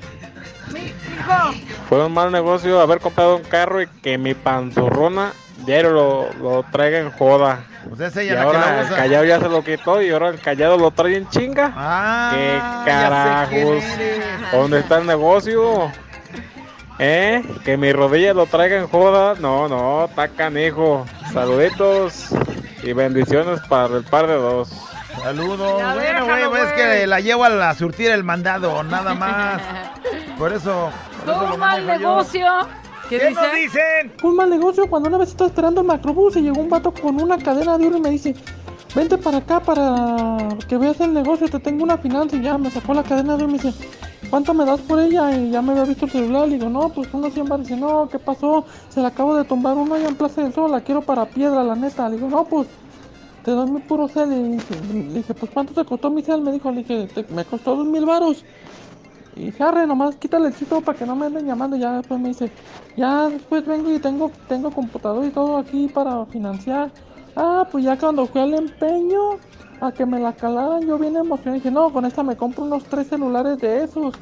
Fue un mal negocio haber comprado un carro y que mi panzurrona diario lo, lo traiga en joda.
Pues
Y
ya
ahora el callado ya se lo quitó y ahora el callado lo trae en chinga.
Ah,
¿Qué
ya sé quién
carajos?
eres.
¿Dónde está el negocio? ¿Eh? Que mi rodilla lo traiga en joda. No, no, está canijo. Saluditos y bendiciones para el par de dos.
Saludos.
Ya
Bueno, güey, pues es que la llevo a la surtir el mandado, nada más. (laughs) Por eso. por eso
un mal
yo.
negocio. ¿Qué,
¿Qué
dice?
nos dicen?
Un mal negocio cuando una vez estaba esperando el macrobús y llegó un vato con una cadena de oro y me dice, vente para acá para que veas el negocio, te tengo una finanza y ya me sacó la cadena de oro y me dice, ¿cuánto me das por ella? Y ya me había visto el celular, le digo, no, pues unos 100 baros, dice, no, ¿qué pasó? Se la acabo de tumbar uno allá en Plaza del Sol, la quiero para piedra, la neta, le digo, no, pues te doy mi puro cel y le dije, pues ¿cuánto te costó mi cel? Me dijo, le dije, "Te- me costó dos mil varos. Y dije, arre, nomás quítale el sitio para que no me anden llamando. Ya después me dice, ya después vengo y tengo, tengo computador y todo aquí para financiar. Ah, pues ya cuando fui al empeño a que me la calaran, yo bien emocionado. Dije, no, con esta me compro unos tres celulares de esos.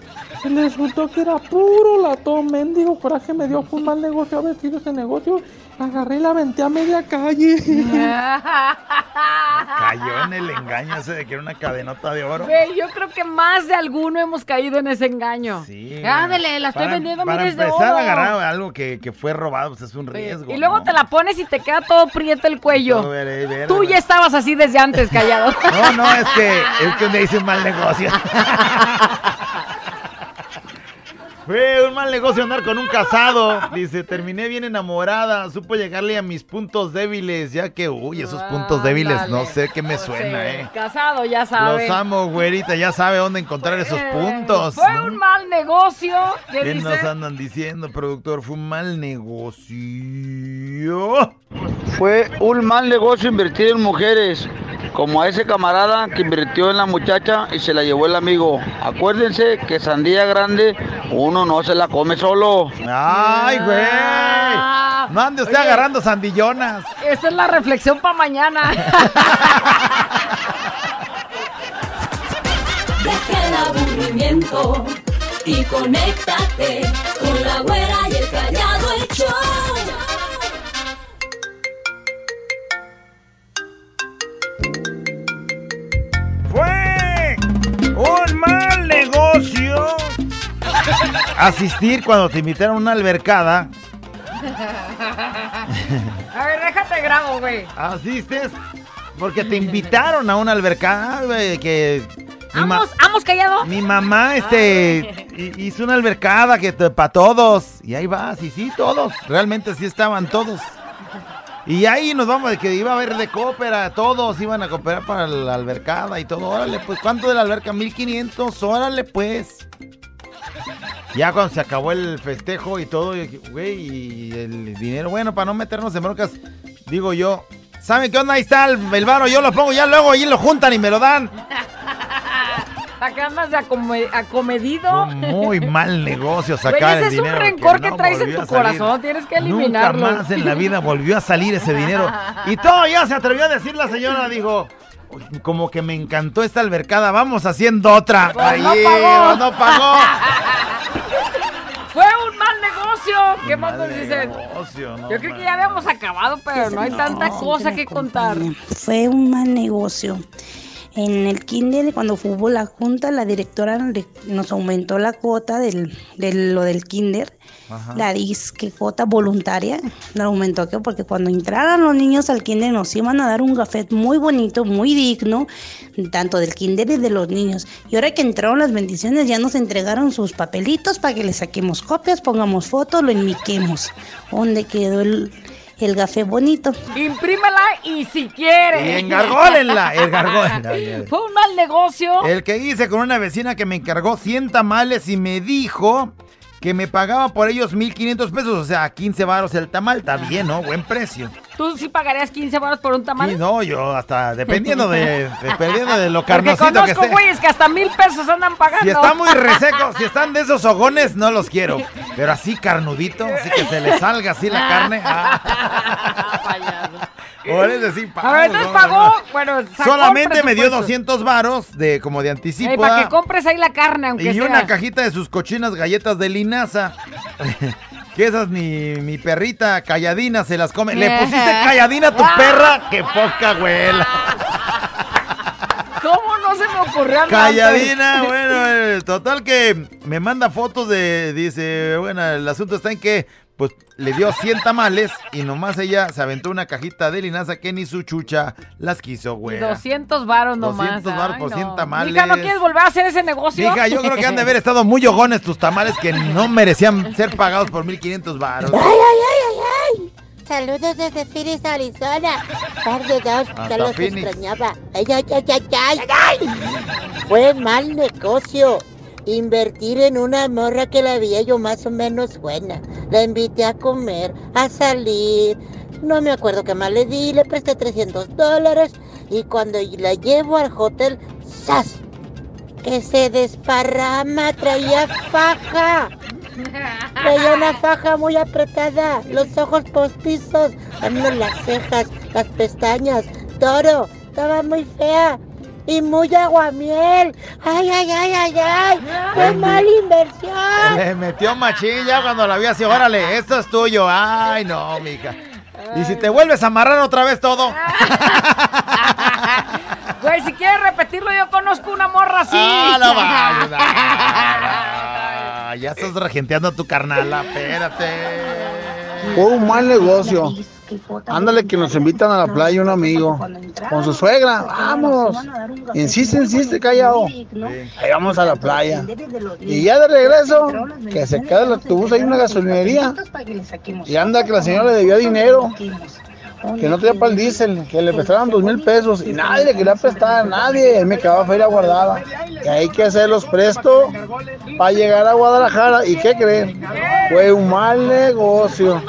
Y resultó que era puro latón, mendigo. Coraje me dio, fue un mal negocio haber sido ese negocio. Agarré y la aventé a media calle. (laughs)
Cayó en el engaño ese de que era una cadenota de oro.
Güey, yo creo que más de alguno hemos caído en ese engaño.
Sí,
Ándale, la estoy
Para-
vendiendo
Para
miles de
empezar
oro.
a agarrar algo que, que fue robado, pues es un riesgo.
Y luego te la pones y te queda todo prieto el cuello. Tú ya estabas así desde antes, callado.
No, no, es que, es que me hice un mal negocio. (laughs) Fue un mal negocio andar con un casado. Dice, terminé bien enamorada. Supo llegarle a mis puntos débiles. Ya que, uy, esos puntos débiles, no sé qué me suena, eh.
Casado, ya sabes.
Los amo, güerita. Ya sabe dónde encontrar esos
Eh,
puntos.
Fue un mal negocio. ¿Qué
¿Qué
dice?
nos andan diciendo, productor? Fue un mal negocio.
Fue un mal negocio invertir en mujeres, como a ese camarada que invirtió en la muchacha y se la llevó el amigo. Acuérdense que sandía grande uno no se la come solo.
¡Ay, güey! No ande usted
Oye.
agarrando sandillonas.
Esta es la reflexión para mañana. (laughs)
Deja el aburrimiento y conéctate con la güera y el callado el show.
Mal negocio. Asistir cuando te invitaron a una albercada.
A ver, déjate grabo, güey.
Asistes porque te invitaron a una albercada, güey, que
¿Vamos, vamos callado?
mi mamá este hi- hizo una albercada que para todos y ahí vas y sí todos, realmente sí estaban todos. Y ahí nos vamos de que iba a haber de cópera, todos iban a cooperar para la albercada y todo. Órale, pues, ¿cuánto de la alberca? 1500, órale, pues. Ya cuando se acabó el festejo y todo, güey, y el dinero, bueno, para no meternos en broncas, digo yo, ¿saben qué onda? Ahí está el, el yo lo pongo ya luego, y lo juntan y me lo dan.
¿Para qué andas de acome- acomedido?
Muy mal negocio sacar
ese
el
es un
dinero.
rencor que,
no
traes en tu corazón. Tienes que
Nunca
eliminarlo.
más en la vida volvió a salir ese dinero. Y (laughs) todavía se atrevió a decir la señora, dijo, "Uy, como que me encantó esta albercada, vamos haciendo otra.
Pues
Ahí,
no pagó.
no (laughs) pagó.
Fue un mal negocio ¿Qué más nos dicen?
Negocio, no
Yo creo que ya habíamos acabado, pero no hay tanta cosa que contar.
Fue un mal negocio. En el kinder, cuando hubo la junta, la directora nos aumentó la cuota del, de lo del kinder,
Ajá.
la disque cuota voluntaria, la aumentó ¿qué? porque cuando entraran los niños al kinder nos iban a dar un gafet muy bonito, muy digno, tanto del kinder y de los niños. Y ahora que entraron las bendiciones ya nos entregaron sus papelitos para que le saquemos copias, pongamos fotos, lo enmiquemos. ¿Dónde quedó el, el gafé bonito?
Imprímela y si quiere.
Y engargólenla, (laughs) engargólenla.
Fue un mal negocio.
El que hice con una vecina que me encargó 100 tamales y me dijo que me pagaba por ellos 1500 pesos, o sea, 15 varos el tamal, está bien, ¿no? Buen precio.
¿Tú sí pagarías 15 baros por un tamal?
Sí, no, yo hasta dependiendo de, dependiendo de lo
Porque
carnosito que
conozco
esté.
güeyes que hasta mil pesos andan pagando.
Si está muy reseco, si están de esos hogones, no los quiero. Pero así carnudito, así que se le salga así la carne. Ah. O es decir,
A ver, entonces
no,
pagó,
no.
bueno, sacó
Solamente me dio
presupuesto.
200 varos de como de anticipo.
Ey, para
ah,
que compres ahí la carne, aunque
y
sea.
una cajita de sus cochinas galletas de linaza. Que esas ni mi perrita calladina se las come. Le pusiste (laughs) calladina a tu perra, que poca abuela.
¿Cómo no se me ocurrió?
Calladina, bueno, eh, total que me manda fotos de, dice, bueno, el asunto está en que, pues, le dio 100 tamales y nomás ella se aventó una cajita de linaza que ni su chucha las quiso, güey.
200 varos nomás.
200 varos
Ay,
por
no.
100 tamales.
Mija, ¿no quieres volver a hacer ese negocio?
Mija, yo creo que han de haber estado muy hogones tus tamales que no merecían ser pagados por 1500 varos.
¡Ay, ay, ay, ay, ay! Saludos desde Phoenix, Arizona. Tarde dos,
Hasta
ya los
Phoenix.
extrañaba. ¡Ay, ay, ay, ay, ay! Fue mal negocio. Invertir en una morra que la veía yo más o menos buena. La invité a comer, a salir. No me acuerdo qué más le di, le presté 300 dólares. Y cuando la llevo al hotel, ¡zas! Que se desparrama, traía faja. Traía una faja muy apretada, los ojos postizos, las cejas, las pestañas, todo. Estaba muy fea y muy aguamiel. Ay, ay, ay, ay, ay. Fue mala inversión.
Le metió machín ya cuando la vi así, órale, esto es tuyo. Ay, no, mija. Y si te vuelves a amarrar otra vez todo. (laughs)
Güey, si quieres repetirlo, yo conozco una morra así.
Ah, no Ah, (laughs) ya estás regenteando a tu carnala, espérate.
Fue un mal negocio. Ándale que nos invitan a la playa un amigo con su suegra. Vamos. Insiste, insiste, callado. Ahí vamos a la playa. Y ya de regreso, que se queda el autobús ahí en una gasolinería. Y anda que la señora le debía dinero. Que no tenía para el diésel, que le prestaron dos mil pesos y nadie le quería prestar, nadie. Ahí me quedaba feria guardada. Y hay que hacer los prestos para llegar a Guadalajara. ¿Y qué creen? Fue un mal negocio.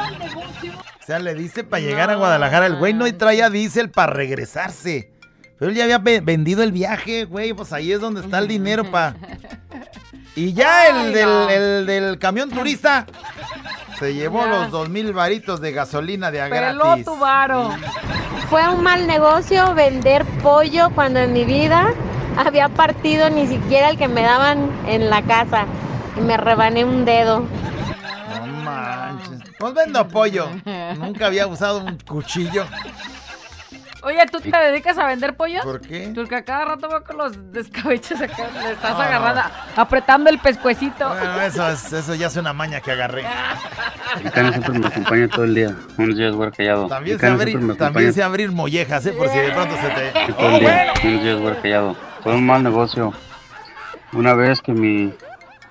Sea, le dice para llegar a Guadalajara. El güey no traía diésel para regresarse. Pero él ya había ve- vendido el viaje, güey. Pues ahí es donde está el dinero para. Y ya (laughs) el del,
no.
el del camión turista se llevó los dos mil varitos de gasolina de a
Peló
gratis.
tu varo.
Fue un mal negocio vender pollo cuando en mi vida había partido ni siquiera el que me daban en la casa y me rebané un dedo.
No. Pues vendo (laughs) pollo. Nunca había usado un cuchillo.
Oye, ¿tú te dedicas a vender pollos?
¿Por qué?
Porque a cada rato veo con los descabechos acá, le estás
No, no.
agarrando, apretando el pescuecito.
Bueno, eso, es, eso ya es una maña que agarré.
El cano siempre me acompaña todo el día. Unos días callado.
También sé, abrir, también
acompaña
sé abrir mollejas, ¿eh? Por si de pronto se te...
todo el día. Unos días callado. Fue un mal negocio. Una vez que mi,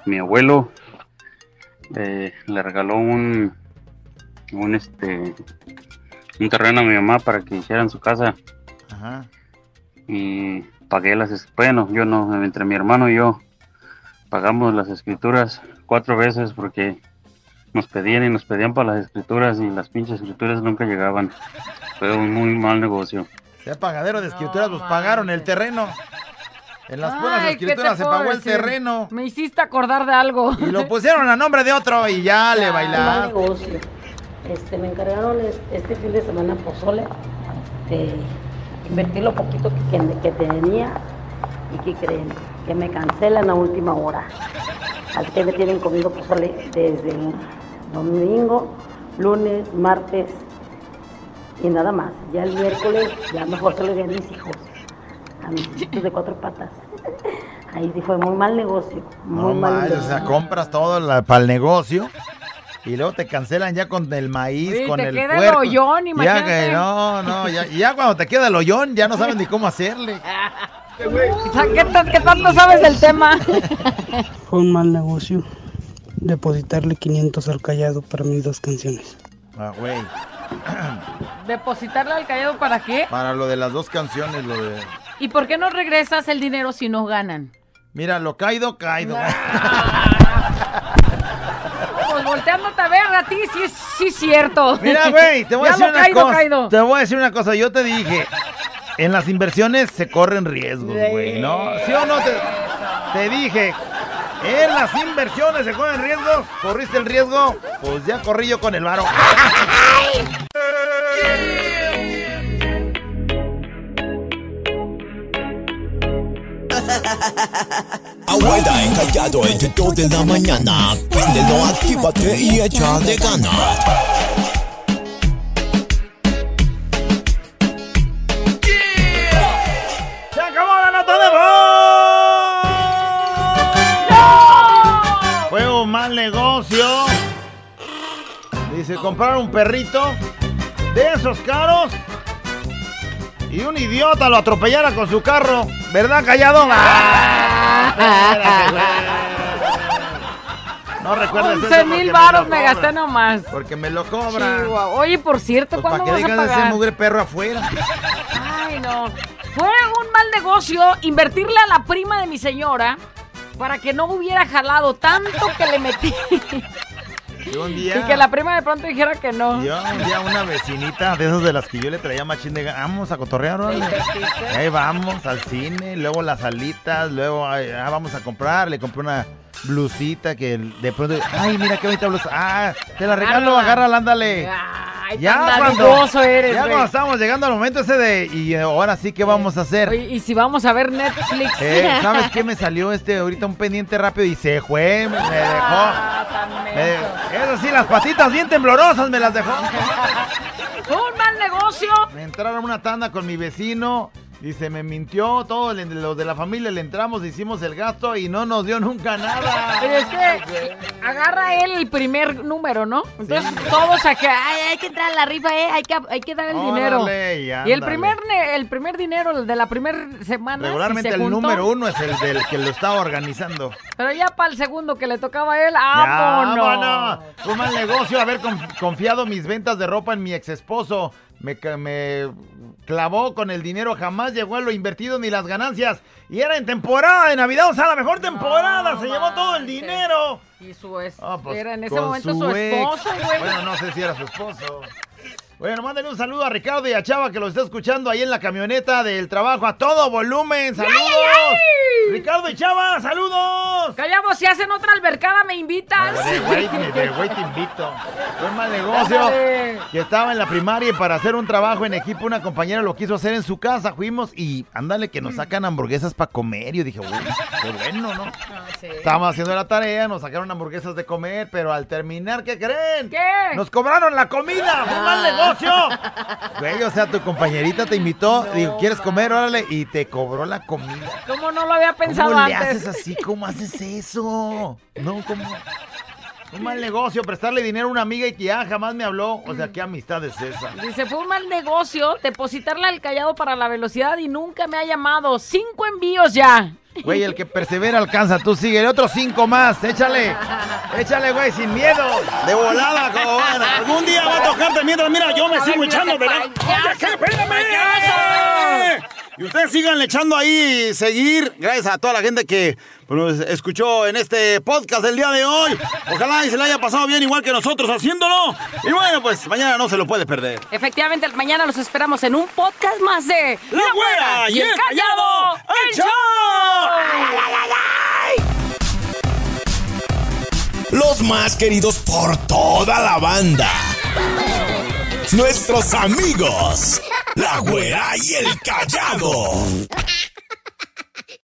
mi abuelo eh, le regaló un, un este un terreno a mi mamá para que hicieran su casa
Ajá.
y pagué las es- bueno yo no entre mi hermano y yo pagamos las escrituras cuatro veces porque nos pedían y nos pedían para las escrituras y las pinches escrituras nunca llegaban fue un muy mal negocio
Ya pagadero de escrituras, pues pagaron el terreno. En las buenas
Ay, ¿qué te
escrituras se pagó el terreno.
Me hiciste acordar de algo.
Y lo pusieron a nombre de otro y ya le (laughs)
mal
bailaste.
Este, me encargaron es- este fin de semana pozole. Este, invertí lo poquito que, que, que tenía y que creen que me cancelan a última hora. Al que me tienen comiendo pozole desde,
domingo, lunes, martes y nada más. Ya el miércoles, ya mejor que le den mis hijos, a mis hijitos de cuatro patas. (laughs) Ahí sí fue muy mal negocio, muy
No
mal
o sea, compras todo para el negocio y luego te cancelan ya con el maíz,
Sí,
con
te
el
queda el
puerco.
hoyón,
Ya
imagínate.
que no, no, ya, ya cuando te queda el hoyón ya no sabes ni cómo hacerle.
O sea, ¿qué, qué tanto sabes del tema?
Fue un mal negocio depositarle 500 al callado para mis dos canciones.
Ah, güey.
¿Depositarle al callado para qué?
Para lo de las dos canciones, lo de...
¿Y por qué no regresas el dinero si no ganan?
Mira, lo caído, caído.
Pues (laughs) volteándote a ver a ti, sí es sí cierto.
Mira, (laughs) güey, te voy a decir una
caído,
cosa.
caído.
Te voy a decir una cosa. Yo te dije, en las inversiones se corren riesgos, güey, ¿no? ¿Sí o no? Te, te dije, en las inversiones se corren riesgos. ¿Corriste el riesgo? Pues ya corrí yo con el varo. (laughs)
Abuela encallado entre 2 de la mañana. Préndelo, actívate y echa de ganas.
¡Se acabó la nota de voz! Fue un mal negocio. Dice, comprar un perrito de esos caros y un idiota lo atropellara con su carro. ¿Verdad, callado? (laughs) No recuerdes eso
11
porque
mil
me lo
me
cobran.
gasté nomás.
Porque me lo cobran.
Chihuahua. Oye, por cierto,
Pues, ¿Para
¿cuándo
qué
vas a
de ser
pagar?
mugre perro afuera?
Ay, no. Fue un mal negocio invertirle a la prima de mi señora para que no hubiera jalado tanto que le metí. (laughs)
Yo un día...
Y que la prima de pronto dijera que no.
Yo un día una vecinita de esas de las que yo le traía machín de vamos a cotorrear, órale. Ahí vamos al cine, luego las alitas, luego ah, vamos a comprar, le compré una blusita que de pronto, ay, mira qué bonita blusa. Ah, te la regalo,
Agárrala.
ándale.
Ay,
Ya cuando,
eres,
ya cuando estábamos llegando al momento ese de, y ahora sí, ¿qué vamos a hacer?
Oye, y si vamos a ver Netflix.
Eh, ¿Sabes qué me salió este ahorita un pendiente rápido y se fue? Me, dejó.
Ah,
eso sí, las patitas bien temblorosas me las dejó. (laughs)
Un mal negocio.
Me entraron una tanda con mi vecino. Dice, me mintió, todos los de la familia le entramos, hicimos el gasto y no nos dio nunca nada.
Pero es que agarra él el primer número, ¿no? Entonces todos acá, ay, hay que entrar a la rifa, eh, hay que, hay que dar el dinero.
Y
el primer, el primer dinero el de la primera semana.
Regularmente
si se
el
juntó,
número uno es el del que lo estaba organizando.
Pero ya para el segundo que le tocaba a él, ¡vámonos!
vámonos. Fue mal negocio haber conf- confiado mis ventas de ropa en mi ex esposo. Me, me clavó con el dinero, jamás llegó a lo invertido ni las ganancias. Y era en temporada de Navidad, o sea, la mejor temporada. se llevó todo el dinero.
Y su es,
Ah, pues,
era en ese momento su,
su
esposo, güey.
Bueno, no sé si era su esposo. Bueno, mándale un saludo a Ricardo y a Chava que lo está escuchando ahí en la camioneta del trabajo a todo volumen. ¡Saludos! Ricardo y Chava, saludos.
Callamos, si hacen otra albercada, me invitas.
De güey, te invito. Fue un mal negocio.
Ándale.
Que estaba en la primaria y para hacer un trabajo en equipo, una compañera lo quiso hacer en su casa. Fuimos y ándale que nos sacan hamburguesas para comer. Y yo dije, uy, qué bueno, ¿no? Estábamos haciendo la tarea, nos sacaron hamburguesas de comer, pero al terminar, ¿qué creen?
¿Qué?
Nos cobraron la comida, fue un mal negocio. Güey, o sea, tu compañerita te invitó, digo, ¿quieres comer? Órale, y te cobró la comida.
¿Cómo no lo había pensado
¿Cómo le
antes?
haces así? ¿Cómo haces eso? No, ¿cómo? Un mal negocio, prestarle dinero a una amiga y que ya jamás me habló. O sea, ¿qué amistad es esa?
Dice, fue un mal negocio depositarle al callado para la velocidad y nunca me ha llamado. Cinco envíos ya.
Güey, el que persevera alcanza. Tú sigue, otros cinco más. Échale. Échale, güey, sin miedo. De volada, como van. Algún día va a tocarte mientras, mira, yo me sigo echando la...
payaso,
¿qué? Espérame. Y ustedes sigan echando ahí, seguir. Gracias a toda la gente que pues, escuchó en este podcast del día de hoy. Ojalá y se le haya pasado bien igual que nosotros haciéndolo. Y bueno, pues mañana no se lo puede perder.
Efectivamente, mañana los esperamos en un podcast más de
La Güera y el Callado, el show.
Los más queridos por toda la banda. Nuestros amigos. La güera y el callado.